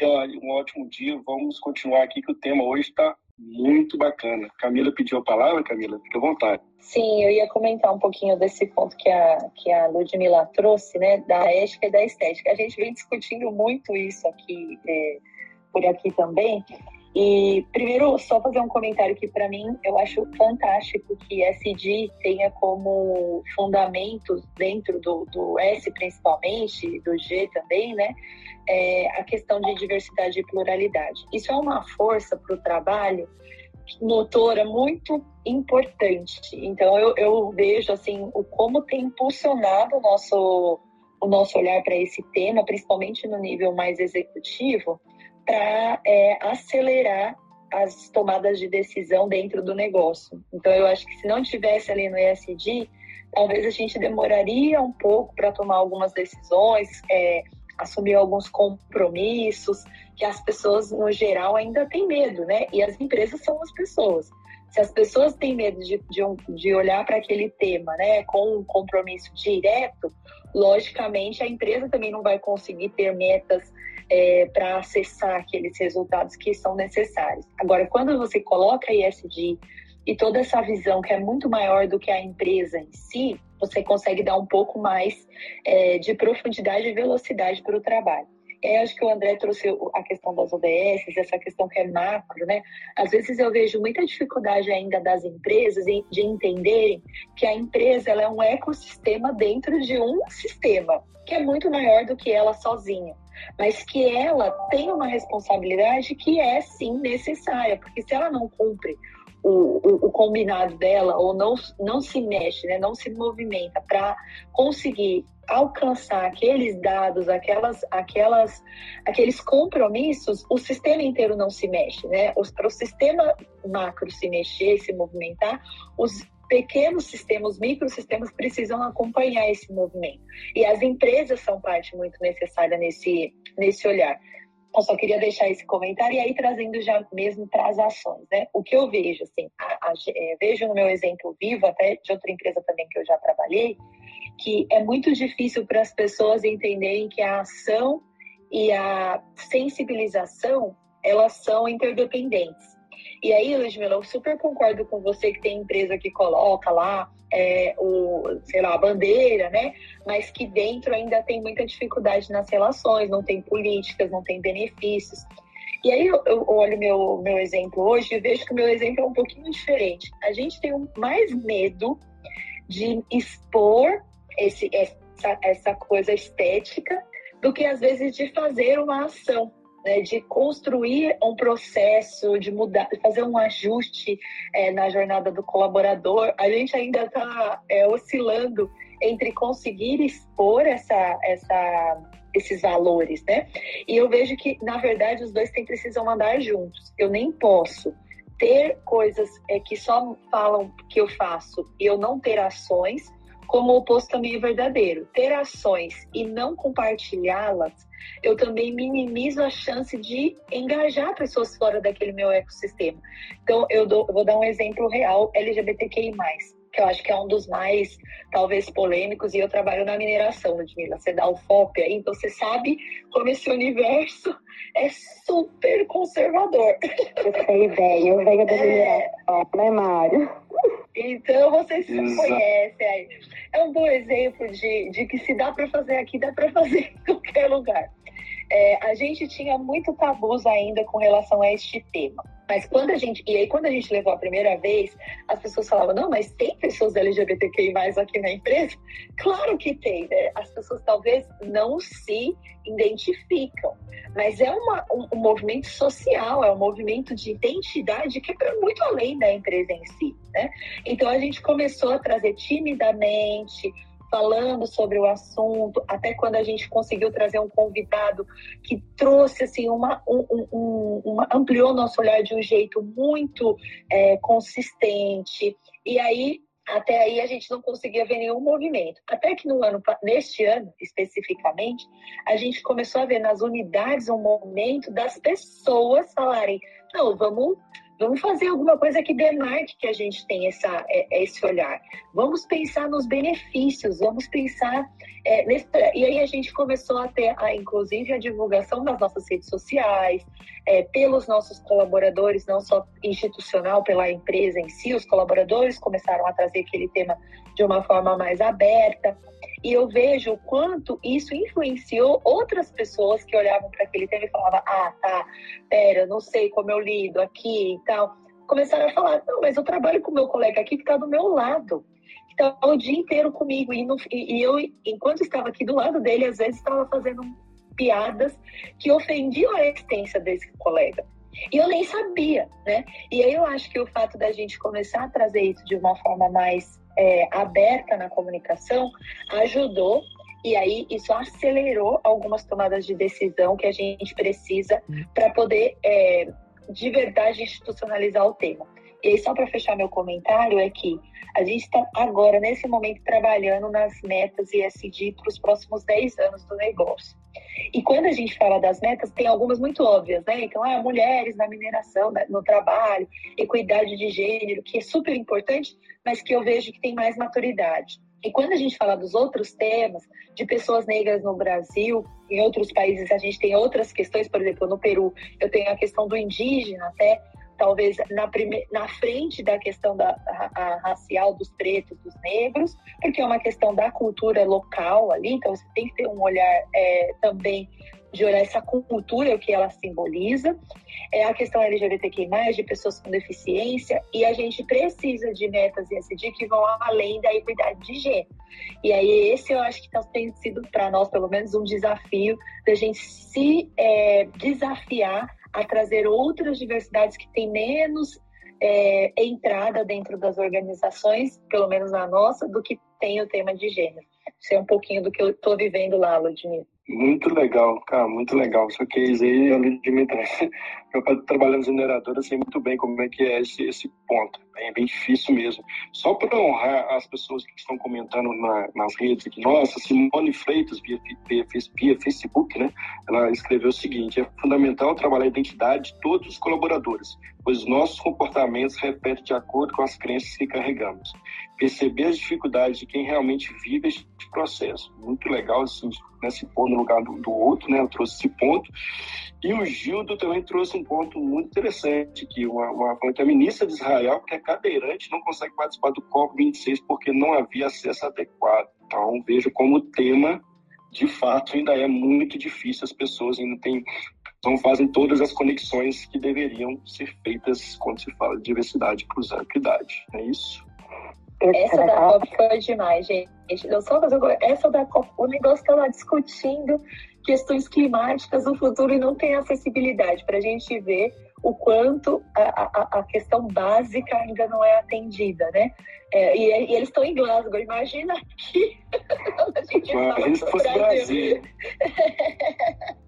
Ó, um ótimo dia. Vamos continuar aqui que o tema hoje está muito bacana. Camila pediu a palavra, Camila, fique à vontade. Sim, eu ia comentar um pouquinho desse ponto que a, que a Ludmilla trouxe, né, da ética e da estética. A gente vem discutindo muito isso aqui, é, por aqui também. E primeiro, só fazer um comentário que para mim eu acho fantástico que SD tenha como fundamentos dentro do, do S principalmente, do G também, né, é, a questão de diversidade e pluralidade. Isso é uma força para o trabalho motora muito importante. Então eu, eu vejo assim o como tem impulsionado o nosso o nosso olhar para esse tema, principalmente no nível mais executivo, para é, acelerar as tomadas de decisão dentro do negócio. Então eu acho que se não tivesse ali no ESG, talvez a gente demoraria um pouco para tomar algumas decisões. É, assumir alguns compromissos que as pessoas, no geral, ainda têm medo, né? E as empresas são as pessoas. Se as pessoas têm medo de, de, de olhar para aquele tema, né, com um compromisso direto, logicamente a empresa também não vai conseguir ter metas é, para acessar aqueles resultados que são necessários. Agora, quando você coloca ESG e toda essa visão que é muito maior do que a empresa em si, você consegue dar um pouco mais é, de profundidade e velocidade para o trabalho. É, acho que o André trouxe a questão das ODS, essa questão que é macro, né? Às vezes eu vejo muita dificuldade ainda das empresas de entenderem que a empresa é um ecossistema dentro de um sistema, que é muito maior do que ela sozinha mas que ela tem uma responsabilidade que é sim necessária, porque se ela não cumpre o, o, o, combinado dela ou não, não se mexe, né, não se movimenta para conseguir alcançar aqueles dados, aquelas, aquelas, aqueles compromissos, o sistema inteiro não se mexe, né? Para o sistema macro se mexer, se movimentar, os pequenos sistemas, os microsistemas precisam acompanhar esse movimento. E as empresas são parte muito necessária nesse, nesse olhar. Eu só queria deixar esse comentário e aí trazendo já mesmo para as ações, né? O que eu vejo, assim, a, a, é, vejo no meu exemplo vivo, até de outra empresa também que eu já trabalhei, que é muito difícil para as pessoas entenderem que a ação e a sensibilização, elas são interdependentes. E aí, Ludmila, eu super concordo com você que tem empresa que coloca lá é, o, sei lá, a bandeira, né? Mas que dentro ainda tem muita dificuldade nas relações, não tem políticas, não tem benefícios. E aí eu, eu olho meu meu exemplo hoje e vejo que o meu exemplo é um pouquinho diferente. A gente tem mais medo de expor esse, essa, essa coisa estética do que às vezes de fazer uma ação né, de construir um processo, de mudar, fazer um ajuste é, na jornada do colaborador, a gente ainda está é, oscilando entre conseguir expor essa, essa, esses valores, né? E eu vejo que, na verdade, os dois têm, precisam andar juntos. Eu nem posso ter coisas é, que só falam que eu faço e eu não ter ações, como o oposto também é verdadeiro. Ter ações e não compartilhá-las, eu também minimizo a chance de engajar pessoas fora daquele meu ecossistema. Então, eu, dou, eu vou dar um exemplo real, LGBTQI+, que eu acho que é um dos mais, talvez, polêmicos, e eu trabalho na mineração, Ludmilla. Você dá o FOP aí, então você sabe como esse universo [laughs] é super conservador. Eu sei bem, eu venho da é... mineração, né, Mário? Então, vocês Exato. conhecem aí. É um bom exemplo de, de que se dá para fazer aqui, dá para fazer em [laughs] qualquer lugar. É, a gente tinha muito tabus ainda com relação a este tema. Mas quando a gente. E aí, quando a gente levou a primeira vez, as pessoas falavam: não, mas tem pessoas LGBTQI aqui na empresa? [laughs] Claro que tem, né? As pessoas talvez não se identificam. Mas é uma, um, um movimento social, é um movimento de identidade que é muito além da empresa em si, né? Então a gente começou a trazer timidamente falando sobre o assunto, até quando a gente conseguiu trazer um convidado que trouxe assim uma, um, um, uma ampliou nosso olhar de um jeito muito é, consistente. E aí até aí a gente não conseguia ver nenhum movimento. Até que no ano, neste ano especificamente, a gente começou a ver nas unidades um movimento das pessoas falarem: não, vamos Vamos fazer alguma coisa que demarque que a gente tem essa, é, é esse olhar. Vamos pensar nos benefícios, vamos pensar. É, nesse, e aí a gente começou a ter, a, inclusive, a divulgação das nossas redes sociais, é, pelos nossos colaboradores, não só institucional, pela empresa em si, os colaboradores começaram a trazer aquele tema de uma forma mais aberta. E eu vejo o quanto isso influenciou outras pessoas que olhavam para aquele tema e falavam: ah, tá, pera, não sei como eu lido aqui e tal. Começaram a falar: não, mas eu trabalho com meu colega aqui que está do meu lado, está o dia inteiro comigo. E, no, e, eu, enquanto estava aqui do lado dele, às vezes estava fazendo piadas que ofendiam a existência desse colega. E eu nem sabia, né? E aí eu acho que o fato da gente começar a trazer isso de uma forma mais é, aberta na comunicação ajudou e aí isso acelerou algumas tomadas de decisão que a gente precisa para poder é, de verdade institucionalizar o tema. E só para fechar meu comentário, é que a gente está agora, nesse momento, trabalhando nas metas ESG para os próximos 10 anos do negócio. E quando a gente fala das metas, tem algumas muito óbvias, né? Então, ah, mulheres na mineração, né, no trabalho, equidade de gênero, que é super importante, mas que eu vejo que tem mais maturidade. E quando a gente fala dos outros temas, de pessoas negras no Brasil, em outros países a gente tem outras questões, por exemplo, no Peru eu tenho a questão do indígena até, talvez na, prime... na frente da questão da a, a racial dos pretos, dos negros, porque é uma questão da cultura local ali, então você tem que ter um olhar é, também de olhar essa cultura, o que ela simboliza, é a questão LGBTQ+, de pessoas com deficiência, e a gente precisa de metas ESG que vão além da equidade de gênero. E aí esse eu acho que tá, tem sido para nós, pelo menos, um desafio da gente se é, desafiar a trazer outras diversidades que têm menos é, entrada dentro das organizações, pelo menos na nossa, do que tem o tema de gênero. Isso é um pouquinho do que eu estou vivendo lá, Ludmila. Muito legal, cara, muito legal. Só que aí, eu Ludmila, eu trabalhando em mineradora, sei muito bem como é que é esse, esse ponto. É bem difícil mesmo. Só para honrar as pessoas que estão comentando na, nas redes aqui, nossa, Simone Freitas, via, via, via Facebook, né? Ela escreveu o seguinte: é fundamental trabalhar a identidade de todos os colaboradores, pois nossos comportamentos refletem de acordo com as crenças que carregamos. Perceber as dificuldades de quem realmente vive este processo. Muito legal, assim, né, se pôr no lugar do, do outro, né? Eu trouxe esse ponto. E o Gildo também trouxe um ponto muito interessante, que uma, uma que a ministra de Israel, que é cadeirante, não consegue participar do COP26 porque não havia acesso adequado. Então, vejo como o tema, de fato, ainda é muito difícil, as pessoas ainda têm não fazem todas as conexões que deveriam ser feitas quando se fala de diversidade, e equidade. É isso? Essa da COP foi demais, gente. Eu só fazer essa da COP, o negócio está lá discutindo questões climáticas no futuro e não tem acessibilidade para a gente ver o quanto a, a, a, questão básica ainda não é atendida, né? É, e, e, eles estão em Glasgow, imagina aqui. [laughs] a gente fosse Brasil. [laughs]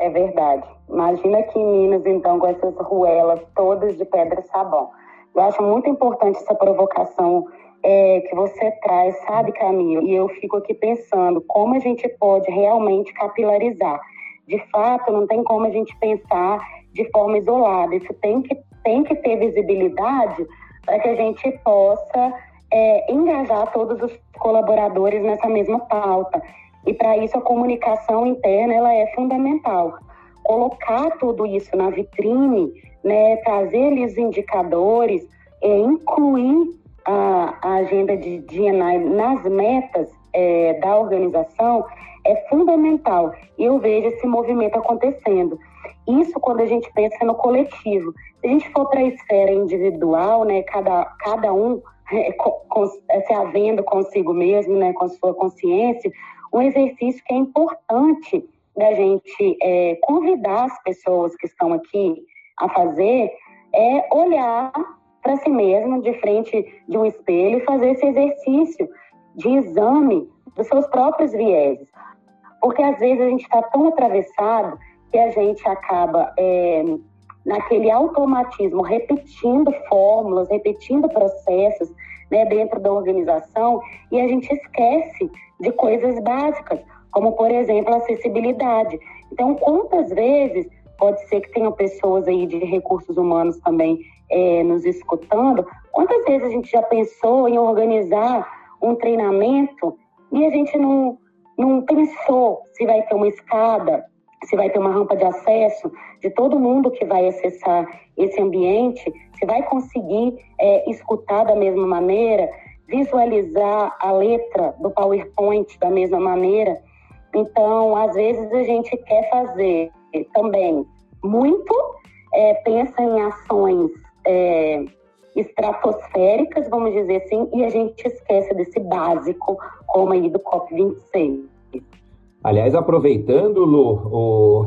É verdade. Imagina aqui em Minas, então, com essas ruelas todas de pedra e sabão. Eu acho muito importante essa provocação é, que você traz, sabe, Camilo? E eu fico aqui pensando como a gente pode realmente capilarizar. De fato, não tem como a gente pensar de forma isolada. Isso tem que, tem que ter visibilidade para que a gente possa é, engajar todos os colaboradores nessa mesma pauta. E para isso a comunicação interna ela é fundamental. Colocar tudo isso na vitrine, né, trazer-lhes indicadores, é, incluir a, a agenda de DNI nas metas é, da organização é fundamental. E eu vejo esse movimento acontecendo. Isso quando a gente pensa no coletivo. Se a gente for para a esfera individual, né, cada, cada um é, com, é, se havendo consigo mesmo, né, com sua consciência, um exercício que é importante da gente é, convidar as pessoas que estão aqui a fazer é olhar para si mesmo, de frente de um espelho, e fazer esse exercício de exame dos seus próprios vieses. Porque às vezes a gente está tão atravessado que a gente acaba é, naquele automatismo, repetindo fórmulas, repetindo processos, né, dentro da organização e a gente esquece de coisas básicas, como, por exemplo, a acessibilidade. Então, quantas vezes pode ser que tenham pessoas aí de recursos humanos também é, nos escutando, quantas vezes a gente já pensou em organizar um treinamento e a gente não, não pensou se vai ter uma escada, se vai ter uma rampa de acesso de todo mundo que vai acessar esse ambiente, se vai conseguir é, escutar da mesma maneira, visualizar a letra do PowerPoint da mesma maneira. Então, às vezes a gente quer fazer também muito, é, pensa em ações é, estratosféricas, vamos dizer assim, e a gente esquece desse básico, como aí do COP26. Aliás, aproveitando, Lu, o,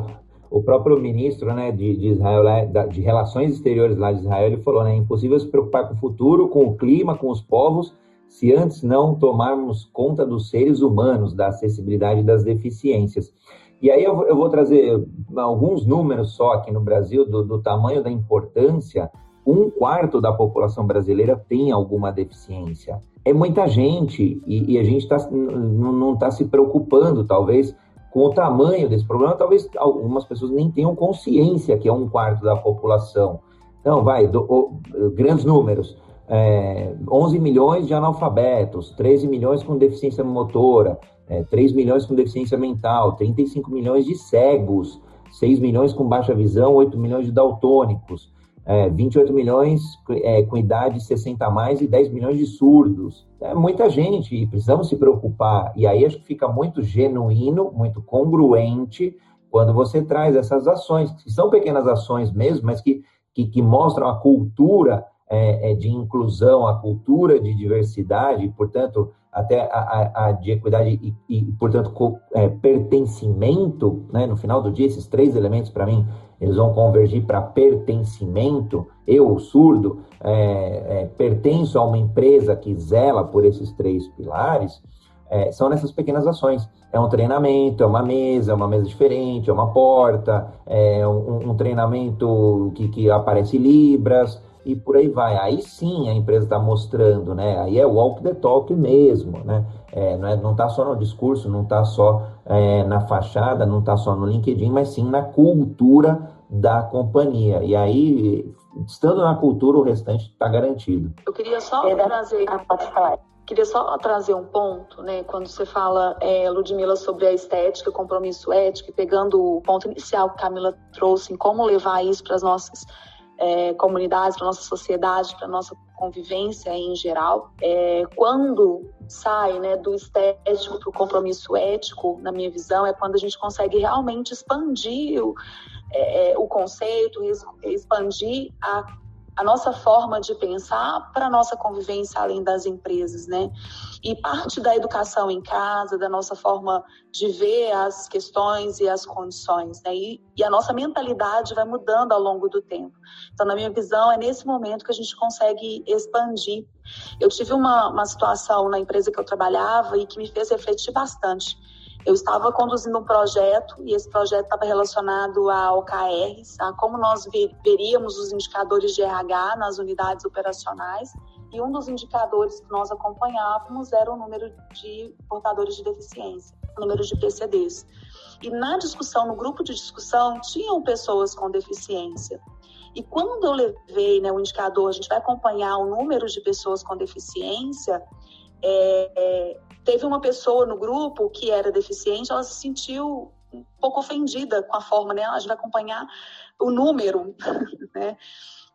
o próprio ministro né, de, de Israel, de Relações Exteriores lá de Israel, ele falou, né, é impossível se preocupar com o futuro, com o clima, com os povos, se antes não tomarmos conta dos seres humanos, da acessibilidade das deficiências. E aí eu, eu vou trazer alguns números só aqui no Brasil do, do tamanho da importância. Um quarto da população brasileira tem alguma deficiência. É muita gente e, e a gente tá, não está se preocupando, talvez, com o tamanho desse problema. Talvez algumas pessoas nem tenham consciência que é um quarto da população. Não, vai, do, o, grandes números. É, 11 milhões de analfabetos, 13 milhões com deficiência motora, é, 3 milhões com deficiência mental, 35 milhões de cegos, 6 milhões com baixa visão, 8 milhões de daltônicos, é, 28 milhões é, com idade 60 a mais e 10 milhões de surdos. É muita gente e precisamos se preocupar. E aí acho que fica muito genuíno, muito congruente quando você traz essas ações, que são pequenas ações mesmo, mas que, que, que mostram a cultura é, é de inclusão, a cultura de diversidade, portanto, até a, a, de equidade e, e portanto, co, é, pertencimento, né? no final do dia, esses três elementos, para mim, eles vão convergir para pertencimento. Eu, surdo, é, é, pertenço a uma empresa que zela por esses três pilares, é, são nessas pequenas ações. É um treinamento, é uma mesa, é uma mesa diferente, é uma porta, é um, um treinamento que, que aparece Libras, e por aí vai. Aí sim a empresa está mostrando, né? Aí é walk the talk mesmo, né? É, não está é, tá só no discurso, não está só é, na fachada, não está só no LinkedIn, mas sim na cultura da companhia. E aí, estando na cultura, o restante está garantido. Eu queria só é trazer. Ah, pode falar. Queria só trazer um ponto, né? Quando você fala, é, Ludmila, sobre a estética, compromisso ético, pegando o ponto inicial que Camila trouxe em como levar isso para as nossas é, comunidades, para nossa sociedade, para nossa convivência em geral. É, quando sai né, do estético para o compromisso ético, na minha visão, é quando a gente consegue realmente expandir o, é, é o conceito, expandir a a nossa forma de pensar para a nossa convivência além das empresas, né? E parte da educação em casa, da nossa forma de ver as questões e as condições, né? E, e a nossa mentalidade vai mudando ao longo do tempo. Então, na minha visão, é nesse momento que a gente consegue expandir. Eu tive uma, uma situação na empresa que eu trabalhava e que me fez refletir bastante eu estava conduzindo um projeto e esse projeto estava relacionado a OKRs, a como nós veríamos os indicadores de RH nas unidades operacionais. E um dos indicadores que nós acompanhávamos era o número de portadores de deficiência, o número de PCDs. E na discussão, no grupo de discussão, tinham pessoas com deficiência. E quando eu levei né, o indicador, a gente vai acompanhar o número de pessoas com deficiência, é, é, teve uma pessoa no grupo que era deficiente, ela se sentiu um pouco ofendida com a forma, né? A gente vai acompanhar o número, [laughs] né?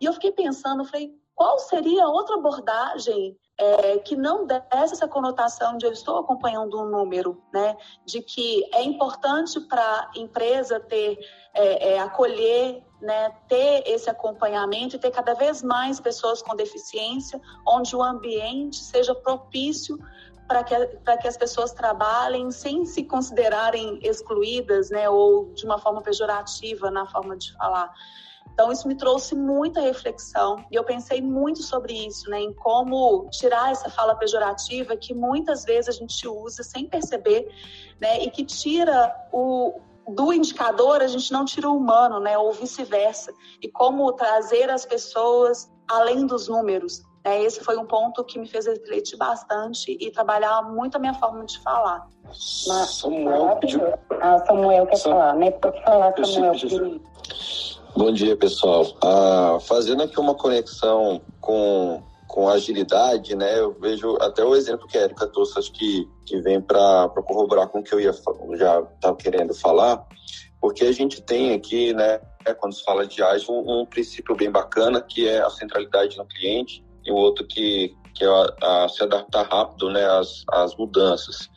E eu fiquei pensando, falei, qual seria outra abordagem é, que não desse essa conotação de eu estou acompanhando um número, né? De que é importante para a empresa ter, é, é, acolher, né? Ter esse acompanhamento e ter cada vez mais pessoas com deficiência, onde o ambiente seja propício para que, que as pessoas trabalhem sem se considerarem excluídas, né? Ou de uma forma pejorativa na forma de falar. Então, isso me trouxe muita reflexão e eu pensei muito sobre isso, né, em como tirar essa fala pejorativa que muitas vezes a gente usa sem perceber, né, e que tira o, do indicador a gente não tira o humano, né, ou vice-versa, e como trazer as pessoas além dos números, Né? Esse foi um ponto que me fez refletir bastante e trabalhar muito a minha forma de falar. Mas, Samuel pediu. Ah, Samuel quer Sam... falar, né? Pode falar, Samuel. Bom dia, pessoal. Ah, fazendo aqui uma conexão com, com agilidade, né? Eu vejo até o exemplo que a Erika trouxe, acho que, que vem para corroborar com o que eu ia, já estava querendo falar, porque a gente tem aqui, né, quando se fala de ágil, um, um princípio bem bacana que é a centralidade no cliente e o outro que, que é a, a se adaptar rápido né, às, às mudanças.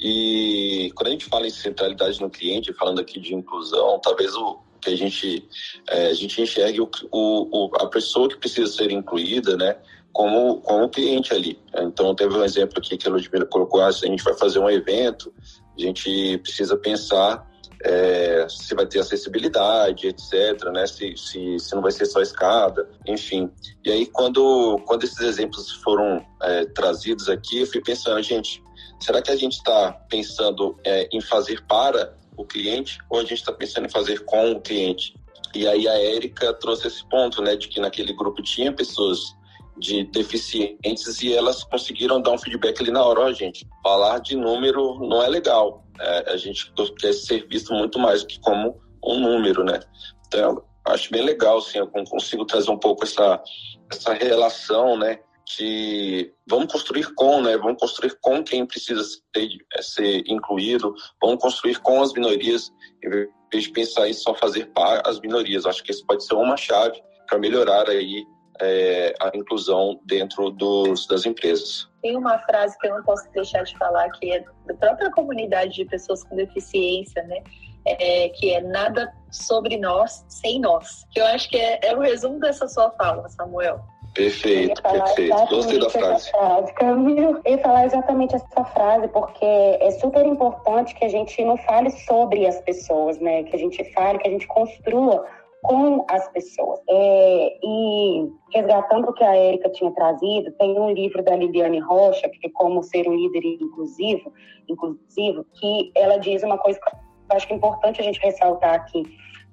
E quando a gente fala em centralidade no cliente, falando aqui de inclusão, talvez o que a gente é, a gente enxergue o, o, a pessoa que precisa ser incluída, né, como como cliente ali. Então teve um exemplo aqui que a Ludmila colocou: ah, se a gente vai fazer um evento, a gente precisa pensar é, se vai ter acessibilidade, etc., né? Se, se, se, não vai ser só escada, enfim. E aí, quando, quando esses exemplos foram é, trazidos aqui, eu fui pensando, gente, será que a gente está pensando é, em fazer para o cliente ou a gente está pensando em fazer com o cliente? E aí a Érica trouxe esse ponto, né, de que naquele grupo tinha pessoas de deficientes e elas conseguiram dar um feedback ali na hora, ó, gente, falar de número não é legal. É, a gente quer ser visto muito mais do que como um número, né? Então, acho bem legal, assim, eu consigo trazer um pouco essa, essa relação, né? De vamos construir com, né? Vamos construir com quem precisa ser, é, ser incluído, vamos construir com as minorias, em vez de pensar em só fazer para as minorias. Acho que isso pode ser uma chave para melhorar aí é, a inclusão dentro dos, das empresas. Tem uma frase que eu não posso deixar de falar, que é da própria comunidade de pessoas com deficiência, né? É, que é nada sobre nós sem nós. Que eu acho que é, é o resumo dessa sua fala, Samuel. Perfeito, perfeito. Gostei da frase. frase. Camilo, eu ia falar exatamente essa frase, porque é super importante que a gente não fale sobre as pessoas, né? Que a gente fale, que a gente construa com as pessoas. É, e resgatando o que a Érica tinha trazido, tem um livro da Liliane Rocha, que é Como Ser um Líder Inclusivo, inclusivo que ela diz uma coisa que eu acho que é importante a gente ressaltar aqui.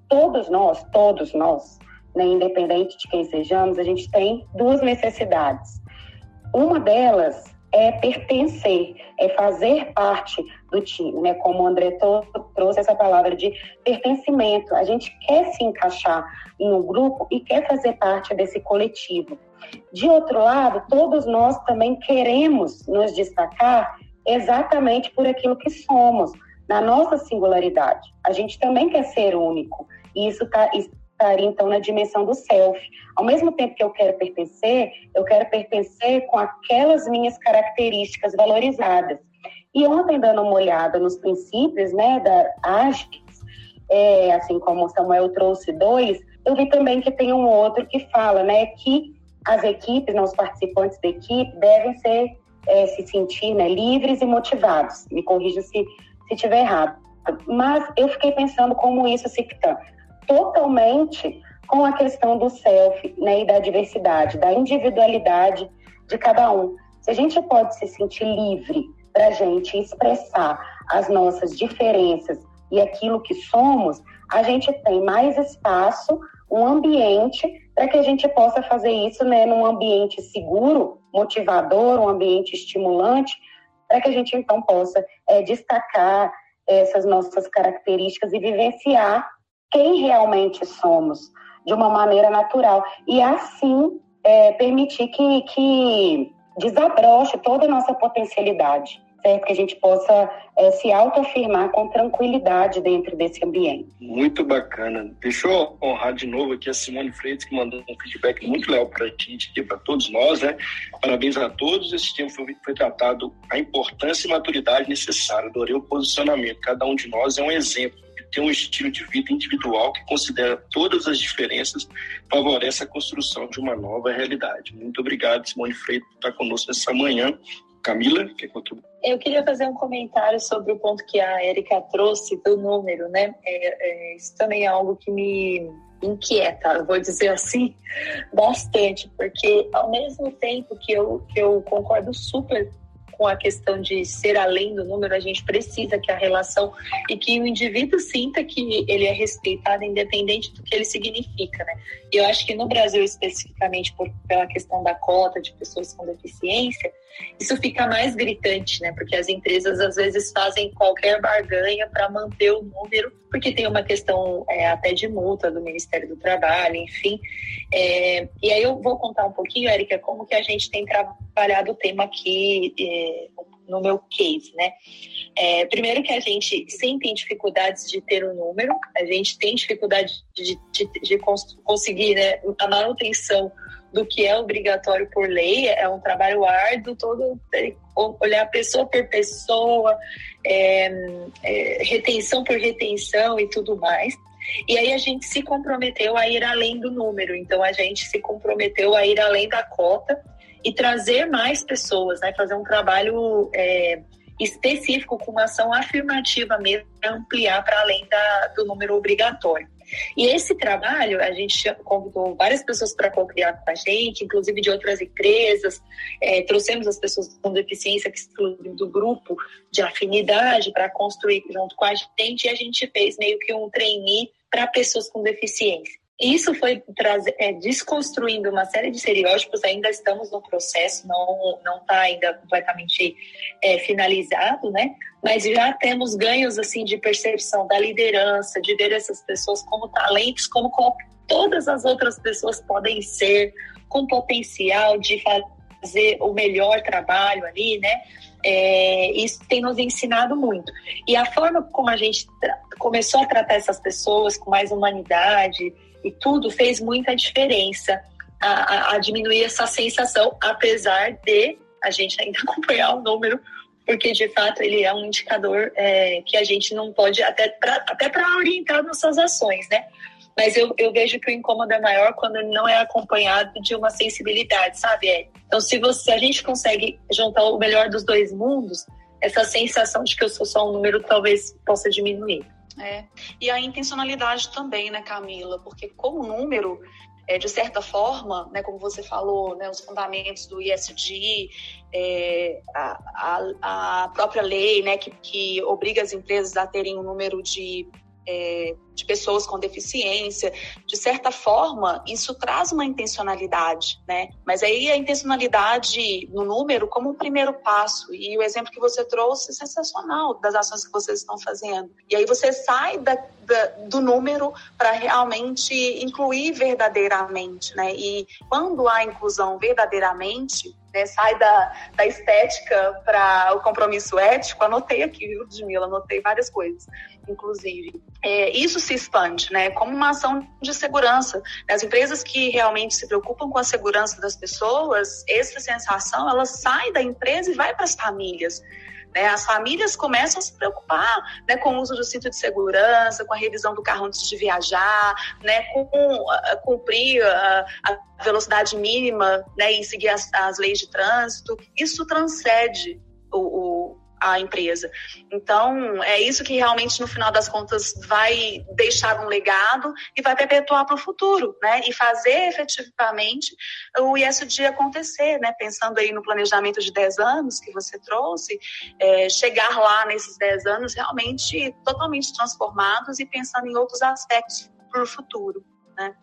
Todos nós, todos nós, né, independente de quem sejamos, a gente tem duas necessidades. Uma delas é pertencer, é fazer parte do time, né? Como o André trouxe essa palavra de pertencimento. A gente quer se encaixar em um grupo e quer fazer parte desse coletivo. De outro lado, todos nós também queremos nos destacar exatamente por aquilo que somos, na nossa singularidade. A gente também quer ser único. E isso está estaria então na dimensão do self. Ao mesmo tempo que eu quero pertencer, eu quero pertencer com aquelas minhas características valorizadas. E ontem, dando uma olhada nos princípios né, da ASPES, é, assim como o Samuel trouxe dois, eu vi também que tem um outro que fala né, que as equipes, né, os participantes da equipe, devem ser, é, se sentir né, livres e motivados. Me corrija se estiver errado. Mas eu fiquei pensando como isso se totalmente com a questão do self né, e da diversidade, da individualidade de cada um. Se a gente pode se sentir livre para a gente expressar as nossas diferenças e aquilo que somos, a gente tem mais espaço, um ambiente para que a gente possa fazer isso né, num ambiente seguro, motivador, um ambiente estimulante, para que a gente então possa é, destacar essas nossas características e vivenciar quem realmente somos de uma maneira natural e assim é, permitir que, que desabroche toda a nossa potencialidade, certo? Que a gente possa é, se autoafirmar com tranquilidade dentro desse ambiente. Muito bacana. Deixa eu honrar de novo aqui a Simone Freitas, que mandou um feedback muito legal para a gente aqui, para todos nós, né? Parabéns a todos. Esse tempo foi, foi tratado a importância e maturidade necessária. Adorei o posicionamento. Cada um de nós é um exemplo ter um estilo de vida individual que considera todas as diferenças, favorece a construção de uma nova realidade. Muito obrigado, Simone Freire, por estar conosco nessa manhã. Camila, quer contribuir? Eu queria fazer um comentário sobre o ponto que a Erika trouxe do número, né? É, é, isso também é algo que me inquieta, vou dizer assim, [laughs] bastante, porque ao mesmo tempo que eu, que eu concordo super com a questão de ser além do número, a gente precisa que a relação e que o indivíduo sinta que ele é respeitado, independente do que ele significa, né? E eu acho que no Brasil, especificamente por, pela questão da cota de pessoas com deficiência, isso fica mais gritante, né? Porque as empresas às vezes fazem qualquer barganha para manter o número, porque tem uma questão é, até de multa do Ministério do Trabalho, enfim. É, e aí eu vou contar um pouquinho, Érica, como que a gente tem trabalhado o tema aqui é, no meu case, né? É, primeiro que a gente sim tem dificuldades de ter um número, a gente tem dificuldade de, de, de conseguir né, a manutenção do que é obrigatório por lei, é um trabalho árduo, todo olhar pessoa por pessoa, é, é, retenção por retenção e tudo mais. E aí a gente se comprometeu a ir além do número, então a gente se comprometeu a ir além da cota e trazer mais pessoas, né? Fazer um trabalho é, específico com uma ação afirmativa mesmo, ampliar para além da, do número obrigatório. E esse trabalho, a gente convidou várias pessoas para co-criar com a gente, inclusive de outras empresas, é, trouxemos as pessoas com deficiência que excluem do grupo de afinidade para construir junto com a gente, e a gente fez meio que um trainee para pessoas com deficiência. Isso foi trazer, é, desconstruindo uma série de estereótipos, ainda estamos no processo, não não está ainda completamente é, finalizado, né? Mas já temos ganhos assim de percepção da liderança, de ver essas pessoas como talentos, como, como todas as outras pessoas podem ser, com potencial de fazer o melhor trabalho ali, né? É, isso tem nos ensinado muito. E a forma como a gente começou a tratar essas pessoas com mais humanidade, e tudo fez muita diferença a, a, a diminuir essa sensação, apesar de a gente ainda [laughs] acompanhar o número porque de fato ele é um indicador é, que a gente não pode até até para orientar nossas ações, né? Mas eu, eu vejo que o incômodo é maior quando ele não é acompanhado de uma sensibilidade, sabe? É. Então, se você a gente consegue juntar o melhor dos dois mundos, essa sensação de que eu sou só um número talvez possa diminuir. É. E a intencionalidade também, né, Camila? Porque como número, é, de certa forma, né, como você falou, né, os fundamentos do ISD, é, a, a, a, própria lei né, que, que obriga as empresas a terem um número de é, de pessoas com deficiência, de certa forma, isso traz uma intencionalidade, né? Mas aí a intencionalidade no número como um primeiro passo. E o exemplo que você trouxe é sensacional das ações que vocês estão fazendo. E aí você sai da, da, do número para realmente incluir verdadeiramente, né? E quando há inclusão verdadeiramente, né, sai da, da estética para o compromisso ético, anotei aqui, viu, Ludmilla? Anotei várias coisas, inclusive. É, isso se expande, né, como uma ação de segurança. As empresas que realmente se preocupam com a segurança das pessoas, essa sensação, ela sai da empresa e vai para as famílias. Né? As famílias começam a se preocupar né, com o uso do cinto de segurança, com a revisão do carro antes de viajar, né, com uh, cumprir uh, a velocidade mínima né, e seguir as, as leis de trânsito. Isso transcende o, o a empresa. Então, é isso que realmente, no final das contas, vai deixar um legado e vai perpetuar para o futuro, né? E fazer efetivamente o ISD acontecer, né? Pensando aí no planejamento de 10 anos que você trouxe, é, chegar lá nesses 10 anos realmente totalmente transformados e pensando em outros aspectos para o futuro, né?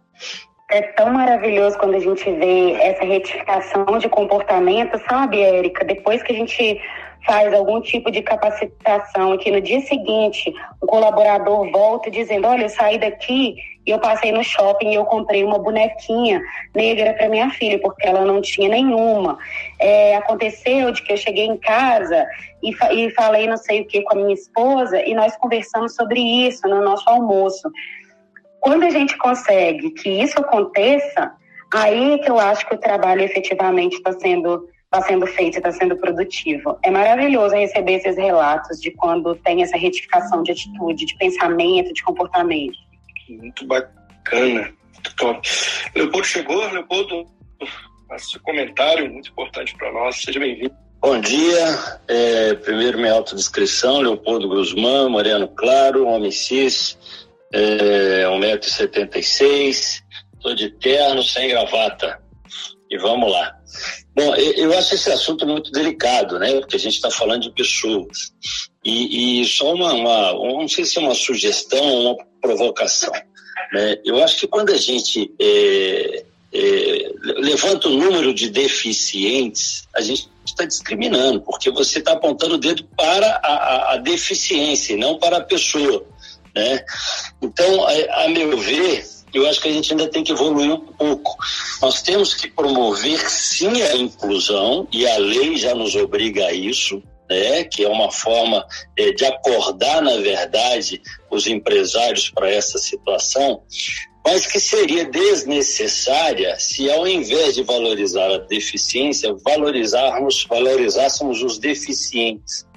É tão maravilhoso quando a gente vê essa retificação de comportamento, sabe, Érica? Depois que a gente faz algum tipo de capacitação e que no dia seguinte o colaborador volta dizendo, olha, eu saí daqui e eu passei no shopping e eu comprei uma bonequinha negra para minha filha, porque ela não tinha nenhuma. É, aconteceu de que eu cheguei em casa e, fa e falei não sei o que com a minha esposa e nós conversamos sobre isso no nosso almoço. Quando a gente consegue que isso aconteça, aí que eu acho que o trabalho efetivamente está sendo está sendo feito, está sendo produtivo. É maravilhoso receber esses relatos de quando tem essa retificação de atitude, de pensamento, de comportamento. Muito bacana, muito top. Leopoldo chegou, Leopoldo, seu comentário muito importante para nós, seja bem-vindo. Bom dia, é, primeiro minha autodescrição, Leopoldo Guzmán, moreno claro, homem cis, é, 1,76m, estou de terno, sem gravata. e vamos lá. Bom, eu acho esse assunto muito delicado, né? Porque a gente está falando de pessoas. E, e só uma, uma, não sei se é uma sugestão ou uma provocação. Né? Eu acho que quando a gente é, é, levanta o número de deficientes, a gente está discriminando, porque você está apontando o dedo para a, a, a, deficiência e não para a pessoa. Né? Então, a, a meu ver, eu acho que a gente ainda tem que evoluir um pouco. Nós temos que promover, sim, a inclusão, e a lei já nos obriga a isso, né, que é uma forma é, de acordar, na verdade, os empresários para essa situação, mas que seria desnecessária se, ao invés de valorizar a deficiência, valorizarmos, valorizássemos os deficientes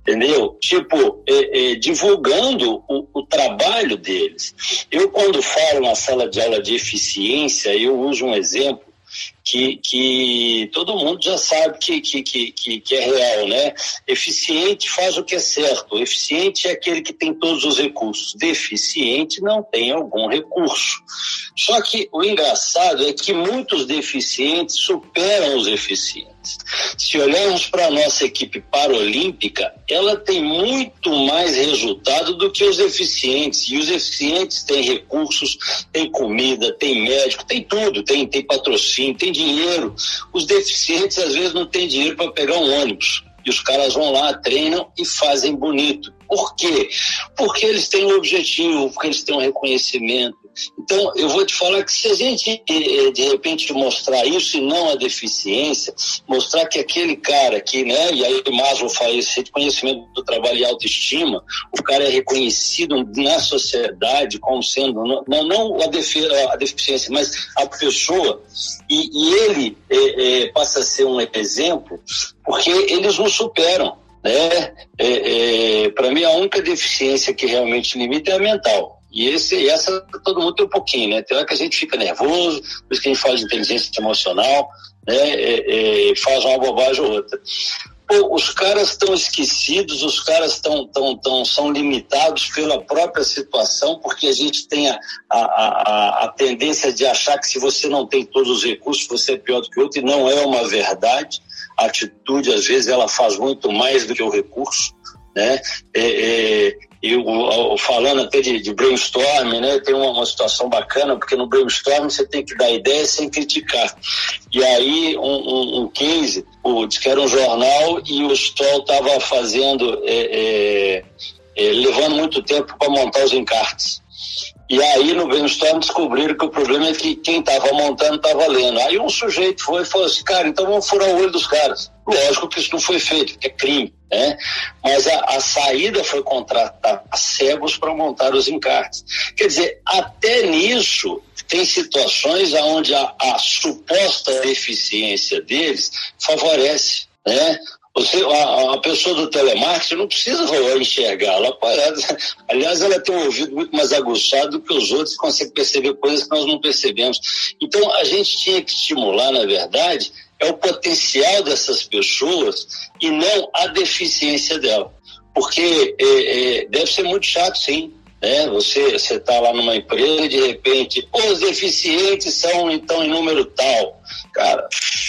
entendeu? Tipo, é, é, divulgando o, o, trabalho deles. Eu, quando falo na sala de aula de eficiência, eu uso um exemplo que, que todo mundo já sabe que, que, que, que é real, né? Eficiente faz o que é certo. Eficiente é aquele que tem todos os recursos. Deficiente não tem algum recurso. Só que o engraçado é que muitos deficientes superam os eficientes. Se olharmos para a nossa equipe paralímpica, ela tem muito mais resultado do que os eficientes. E os eficientes têm recursos, têm comida, têm médico, tem tudo, tem, tem patrocínio, tem dinheiro. Os deficientes às vezes não têm dinheiro para pegar um ônibus. E os caras vão lá, treinam e fazem bonito. Por quê? Porque eles têm um objetivo, porque eles têm um reconhecimento, então, eu vou te falar que se a gente, eh, de repente, mostrar isso e não a deficiência, mostrar que aquele cara que, né, e aí Maslow fala esse reconhecimento do trabalho e autoestima, o cara é reconhecido na sociedade como sendo, não, não a, defi a deficiência, mas a pessoa, e, e ele é, é, passa a ser um exemplo, porque eles nos superam. Né? É, Para mim, a única deficiência que realmente limita é a mental. E esse, essa todo mundo tem um pouquinho, né? Tem hora que a gente fica nervoso, por isso que a gente de inteligência emocional, né? É, é, faz uma bobagem ou outra. Pô, os caras estão esquecidos, os caras estão tão, tão, são limitados pela própria situação, porque a gente tem a, a, a, a tendência de achar que se você não tem todos os recursos, você é pior do que o outro, e não é uma verdade. A atitude, às vezes, ela faz muito mais do que o recurso. Né? É, é, e o, falando até de, de brainstorm, né, tem uma, uma, situação bacana, porque no brainstorm você tem que dar ideia sem criticar. E aí, um, um, um case, o, diz que era um jornal e o Stoll estava fazendo, é, é, é, levando muito tempo para montar os encartes. E aí, no brainstorm, descobriram que o problema é que quem estava montando estava lendo. Aí um sujeito foi e falou assim, cara, então vamos furar o olho dos caras. Lógico que isso não foi feito, é crime, né? Mas a, a saída foi contratar cegos para montar os encartes. Quer dizer, até nisso tem situações onde a, a suposta deficiência deles favorece, né? Você, a, a, pessoa do telemarketing não precisa enxergar, ela pode, [laughs] aliás, ela tem um ouvido muito mais aguçado do que os outros consegue perceber coisas que nós não percebemos. Então, a gente tinha que estimular, na verdade, é o potencial dessas pessoas e não a deficiência dela. Porque é, é, deve ser muito chato, sim, né? Você está lá numa empresa e de repente os deficientes são então em número tal. Cara,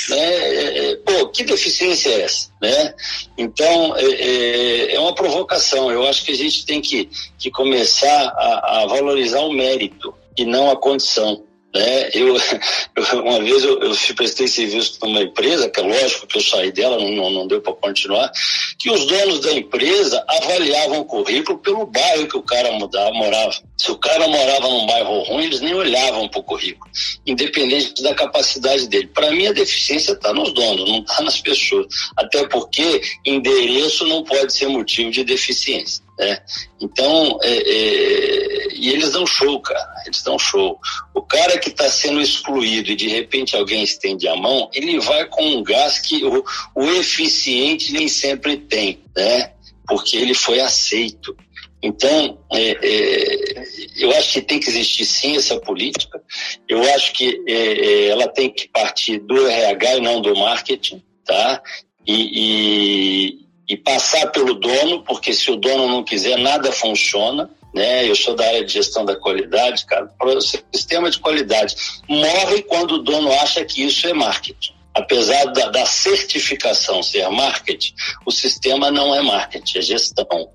né? É, é, pô, que deficiência é essa? Né? Então, é, é, é, uma provocação. Eu acho que a gente tem que, que começar a, a valorizar o mérito e não a condição. Eu, [laughs] eu, uma vez eu, eu prestei serviço numa empresa, que é lógico que eu saí dela, não, não deu para continuar, que os donos da empresa avaliavam o currículo pelo bairro que o cara mudava, morava. Se o cara morava num bairro ruim, eles nem olhavam para o currículo, independente da capacidade dele. Para mim, a deficiência está nos donos, não está nas pessoas. Até porque endereço não pode ser motivo de deficiência. Né? Então, é, é, e eles dão show, cara, eles dão show. O cara que está sendo excluído e de repente alguém estende a mão, ele vai com um gás que o, o eficiente nem sempre tem, né? Porque ele foi aceito. Então, é, é, eu acho que tem que existir sim essa política. Eu acho que é, é ela tem que partir do RH e não do marketing, tá? E, e, e passar pelo dono, porque se o dono não quiser, nada funciona. né? Eu sou da área de gestão da qualidade, cara. O sistema de qualidade morre quando o dono acha que isso é marketing. Apesar da, da certificação ser marketing, o sistema não é marketing, é gestão.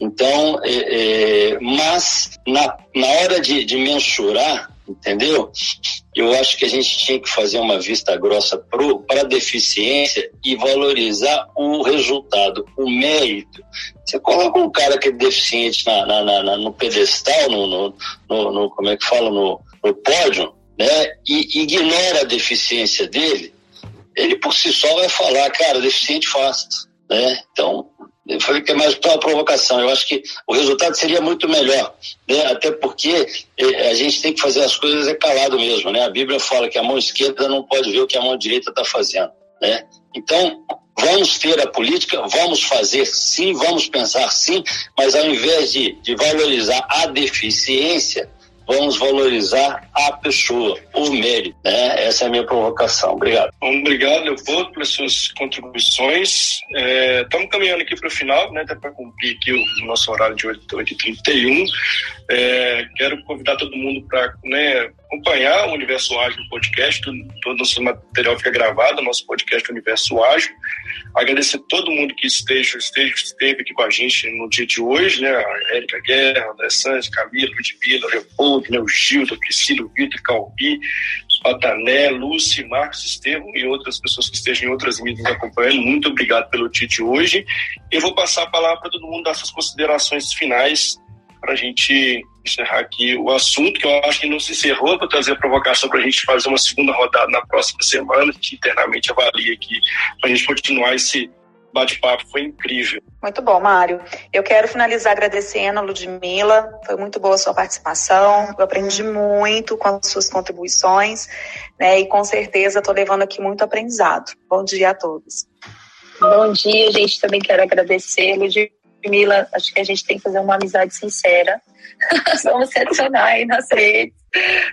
Então, é, é, mas na, na hora de, de mensurar, entendeu? Eu acho que a gente tinha que fazer uma vista grossa para a deficiência e valorizar o resultado, o mérito. Você coloca um cara que é deficiente na, na, na, no pedestal, no, no, no, no, como é que fala, no, no pódio, né? E ignora a deficiência dele, ele por si só vai falar, cara, deficiente faz, né? Então, é mais uma provocação. Eu acho que o resultado seria muito melhor, né? até porque eh, a gente tem que fazer as coisas é calado mesmo. Né? A Bíblia fala que a mão esquerda não pode ver o que a mão direita está fazendo. Né? Então, vamos ter a política, vamos fazer sim, vamos pensar sim, mas ao invés de, de valorizar a deficiência, vamos valorizar a pessoa, o mérito. Né? Essa é a minha provocação. Obrigado. Obrigado, Leopoldo, pelas suas contribuições. Estamos é, caminhando aqui para o final, né, para cumprir aqui o, nosso horário de 8h31. É, quero convidar todo mundo para né, acompanhar o Universo Ágil podcast. Todo, o nosso material fica gravado, nosso podcast Universo Ágil. Agradecer a todo mundo que esteja, esteja, esteve aqui com a gente no dia de hoje, né? A Érica Guerra, André Santos, Camila, Ludmila, Leopoldo, né? o Gildo, Priscila, Vitor, Calbi, Patané, Lúcia, Marcos, Estevam e outras pessoas que estejam em outras mídias acompanhando. Muito obrigado pelo dia de hoje. Eu vou passar a palavra para todo mundo dar suas considerações finais para a gente encerrar aqui o assunto, que eu acho que não se encerrou, para trazer a provocação para a gente fazer uma segunda rodada na próxima semana, a gente internamente avalia aqui, para a gente continuar esse bate-papo, foi incrível. Muito bom, Mário. Eu quero finalizar agradecendo a Ludmilla, foi muito boa a sua participação, eu aprendi muito com as suas contribuições, né, e com certeza estou levando aqui muito aprendizado. Bom dia a todos. Bom dia, gente, também quero agradecer, Ludmilla, acho que a gente tem que fazer uma amizade sincera, [laughs] Vamos se adicionar aí nas redes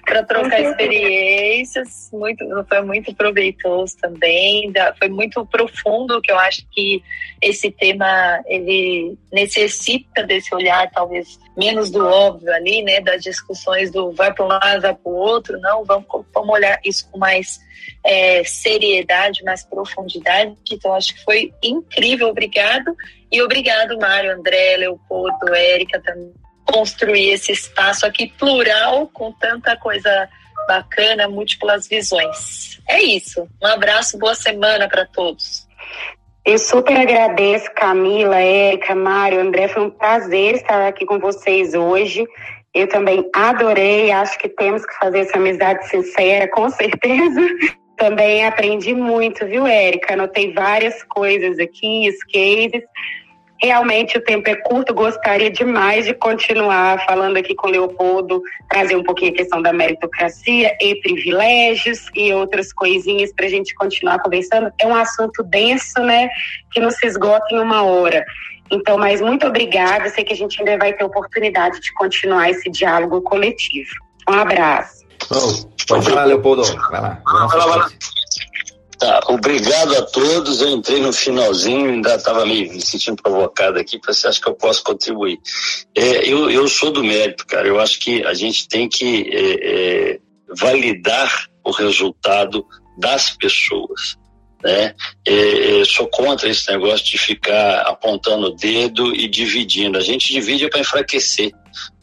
para trocar experiências. Muito, foi muito proveitoso também. Foi muito profundo, que eu acho que esse tema ele necessita desse olhar, talvez menos do óbvio ali, né? Das discussões do vai para um lado, vai para o outro. Não, vamos, vamos olhar isso com mais é, seriedade, mais profundidade. Então, acho que foi incrível. Obrigado. E obrigado, Mário, André, Leopoldo, Érica também construir esse espaço aqui plural com tanta coisa bacana, múltiplas visões. É isso. Um abraço, boa semana para todos. Eu super agradeço, Camila, Érica, Mário, André. Foi um prazer estar aqui com vocês hoje. Eu também adorei, acho que temos que fazer essa amizade sincera, com certeza. [laughs] Também aprendi muito, viu, Érica? Anotei várias coisas aqui, os cases. Realmente o tempo é curto, gostaria demais de continuar falando aqui com o Leopoldo, trazer um pouquinho a questão da meritocracia e privilégios e outras coisinhas para a gente continuar conversando. É um assunto denso, né, que não se esgota em uma hora. Então, mas muito obrigada, sei que a gente ainda vai ter oportunidade de continuar esse diálogo coletivo. Um abraço. Oh, pode falar, Leopoldo. Vai lá. Vai lá, vai lá. Tá, obrigado a todos. Eu entrei no finalzinho, ainda estava me, sentindo provocado aqui, para você acha que eu posso contribuir. É, eu, eu sou do mérito, cara. Eu acho que a gente tem que é, é, validar o resultado das pessoas. Né? É, é sou contra esse negócio de ficar apontando o dedo e dividindo. A gente divide para enfraquecer.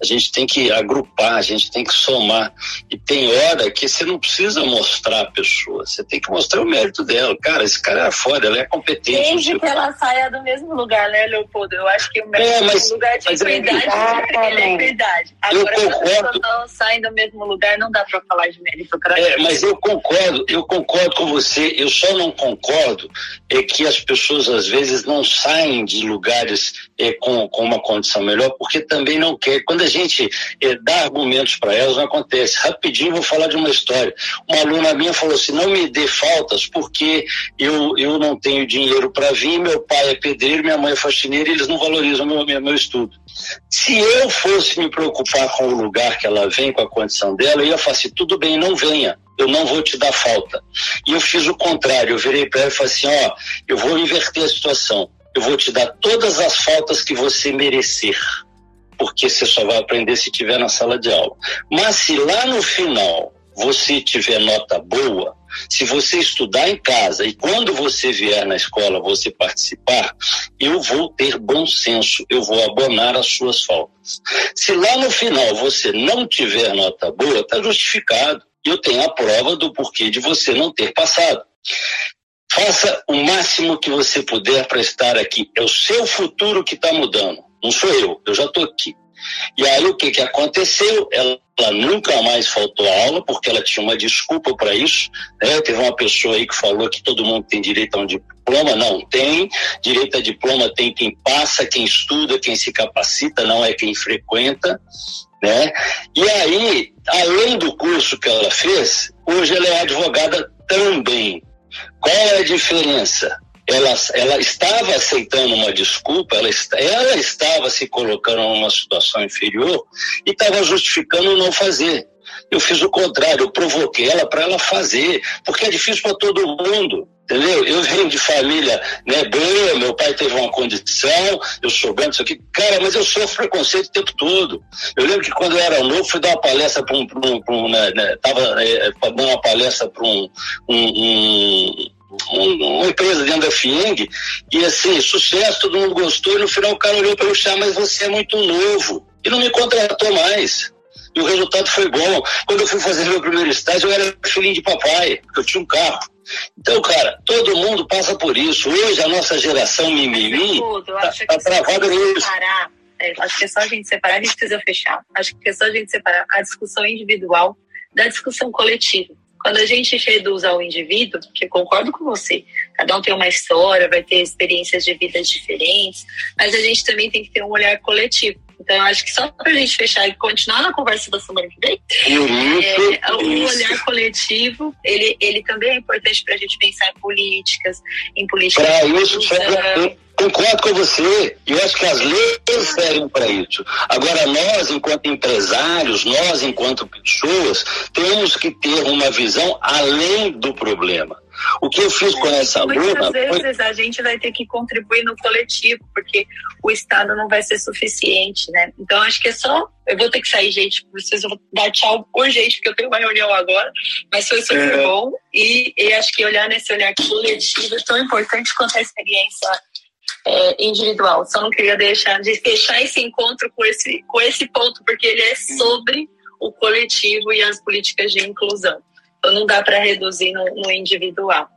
A gente tem que agrupar, a gente tem que somar. E tem hora que você não precisa mostrar a pessoa, você tem que mostrar o mérito dela. Cara, esse cara é foda, ela é competente. Desde que ela saia do mesmo lugar, né, Leopoldo? Eu acho que o mérito é, mas, é um lugar de equidade, é equidade. Agora, eu concordo. não saem do mesmo lugar, não dá para falar de mérito. É, mas eu concordo, eu concordo com você. Eu só não concordo é que as pessoas às vezes não saem de lugares é, com, com uma condição melhor, porque também não quer quando a gente eh, dá argumentos para elas, não acontece. Rapidinho vou falar de uma história. Uma aluna minha falou assim: não me dê faltas porque eu, eu não tenho dinheiro para vir, meu pai é pedreiro, minha mãe é faxineira e eles não valorizam meu, meu, meu estudo. Se eu fosse me preocupar com o lugar que ela vem, com a condição dela, eu ia falar assim: tudo bem, não venha eu não vou te dar falta. E eu fiz o contrário, eu virei para ela e falei assim, ó, eu vou inverter a situação. Eu vou te dar todas as faltas que você merecer porque você só vai aprender se tiver na sala de aula. Mas se lá no final você tiver nota boa, se você estudar em casa e quando você vier na escola você participar, eu vou ter bom senso, eu vou abonar as suas faltas. Se lá no final você não tiver nota boa, está justificado. Eu tenho a prova do porquê de você não ter passado. Faça o máximo que você puder para estar aqui. É o seu futuro que está mudando. Não sou eu, eu já estou aqui. E aí o que, que aconteceu? Ela, ela nunca mais faltou a aula, porque ela tinha uma desculpa para isso. Né? Teve uma pessoa aí que falou que todo mundo tem direito a um diploma. Não tem. Direito a diploma tem quem passa, quem estuda, quem se capacita, não é quem frequenta. Né? E aí, além do curso que ela fez, hoje ela é advogada também. Qual é a diferença? Ela, ela estava aceitando uma desculpa, ela, ela estava se colocando numa situação inferior e estava justificando não fazer. Eu fiz o contrário, eu provoquei ela para ela fazer, porque é difícil para todo mundo. Entendeu? Eu venho de família né, boa, meu pai teve uma condição, eu sou branco, isso aqui. Cara, mas eu sofro preconceito o tempo todo. Eu lembro que quando eu era novo, fui dar uma palestra para um. Pra um, pra um né, né, tava é, dando uma palestra para um, um, um uma empresa dentro da FIENG, e assim, sucesso, todo mundo gostou, e no final o cara olhou para o chá, mas você é muito novo. E não me contratou mais. E o resultado foi bom. Quando eu fui fazer meu primeiro estágio, eu era filhinho de papai, porque eu tinha um carro. Então, cara, todo mundo passa por isso. Hoje a nossa geração mimimi está tá travada nisso. É, acho que é só a gente separar, a gente precisa fechar. Acho que é só a gente separar a discussão individual da discussão coletiva. Quando a gente reduz ao indivíduo, que concordo com você, cada um tem uma história, vai ter experiências de vidas diferentes, mas a gente também tem que ter um olhar coletivo. Então, acho que só para a gente fechar e continuar na conversa da semana que vem, é, o olhar coletivo, ele, ele também é importante para a gente pensar em políticas, em políticas. Para isso, Concordo com você. Eu acho que as leis servem para isso. Agora, nós, enquanto empresários, nós, enquanto pessoas, temos que ter uma visão além do problema. O que eu fiz com essa aluna. Muitas vezes foi... a gente vai ter que contribuir no coletivo, porque o Estado não vai ser suficiente, né? Então acho que é só. Eu vou ter que sair, gente. Vocês vão dar tchau urgente, porque eu tenho uma reunião agora. Mas foi super é... bom. E, e acho que olhar nesse olhar coletivo é tão importante quanto a experiência é, individual. Só não queria deixar de fechar esse encontro com esse, com esse ponto, porque ele é sobre o coletivo e as políticas de inclusão. Então não dá para reduzir no, no, individual.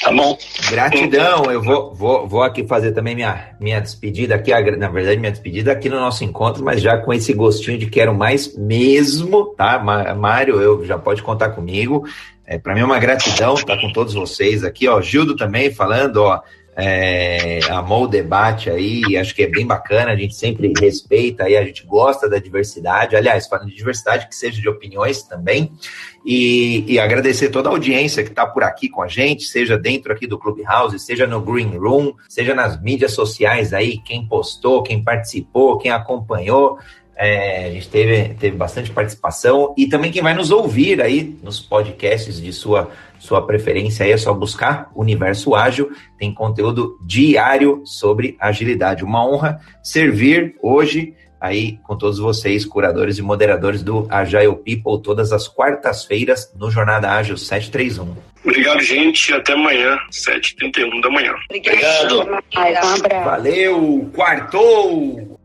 Tá bom. Gratidão. Eu vou, vou, vou aqui fazer também minha, minha despedida aqui, na verdade, minha despedida aqui no nosso encontro, mas já com esse gostinho de quero mais mesmo, tá? Mário, eu já pode contar comigo. É, para mim é uma gratidão estar com todos vocês aqui, ó. Gildo também falando, ó é, amou o debate aí, acho que é bem bacana, a gente sempre respeita aí, a gente gosta da diversidade, aliás, falando de diversidade, que seja de opiniões também, e, e agradecer toda a audiência que está por aqui com a gente, seja dentro aqui do Clubhouse, seja no Green Room, seja nas mídias sociais aí, quem postou, quem participou, quem acompanhou, é, a gente teve, teve bastante participação e também quem vai nos ouvir aí nos podcasts de sua sua preferência aí é só buscar Universo Ágil, tem conteúdo diário sobre agilidade. Uma honra servir hoje aí com todos vocês, curadores e moderadores do Agile People, todas as quartas-feiras no Jornada Ágil 731. Obrigado, gente. Até amanhã, 7h31 da manhã. Obrigado. Obrigado. Um abraço. Valeu, quartou!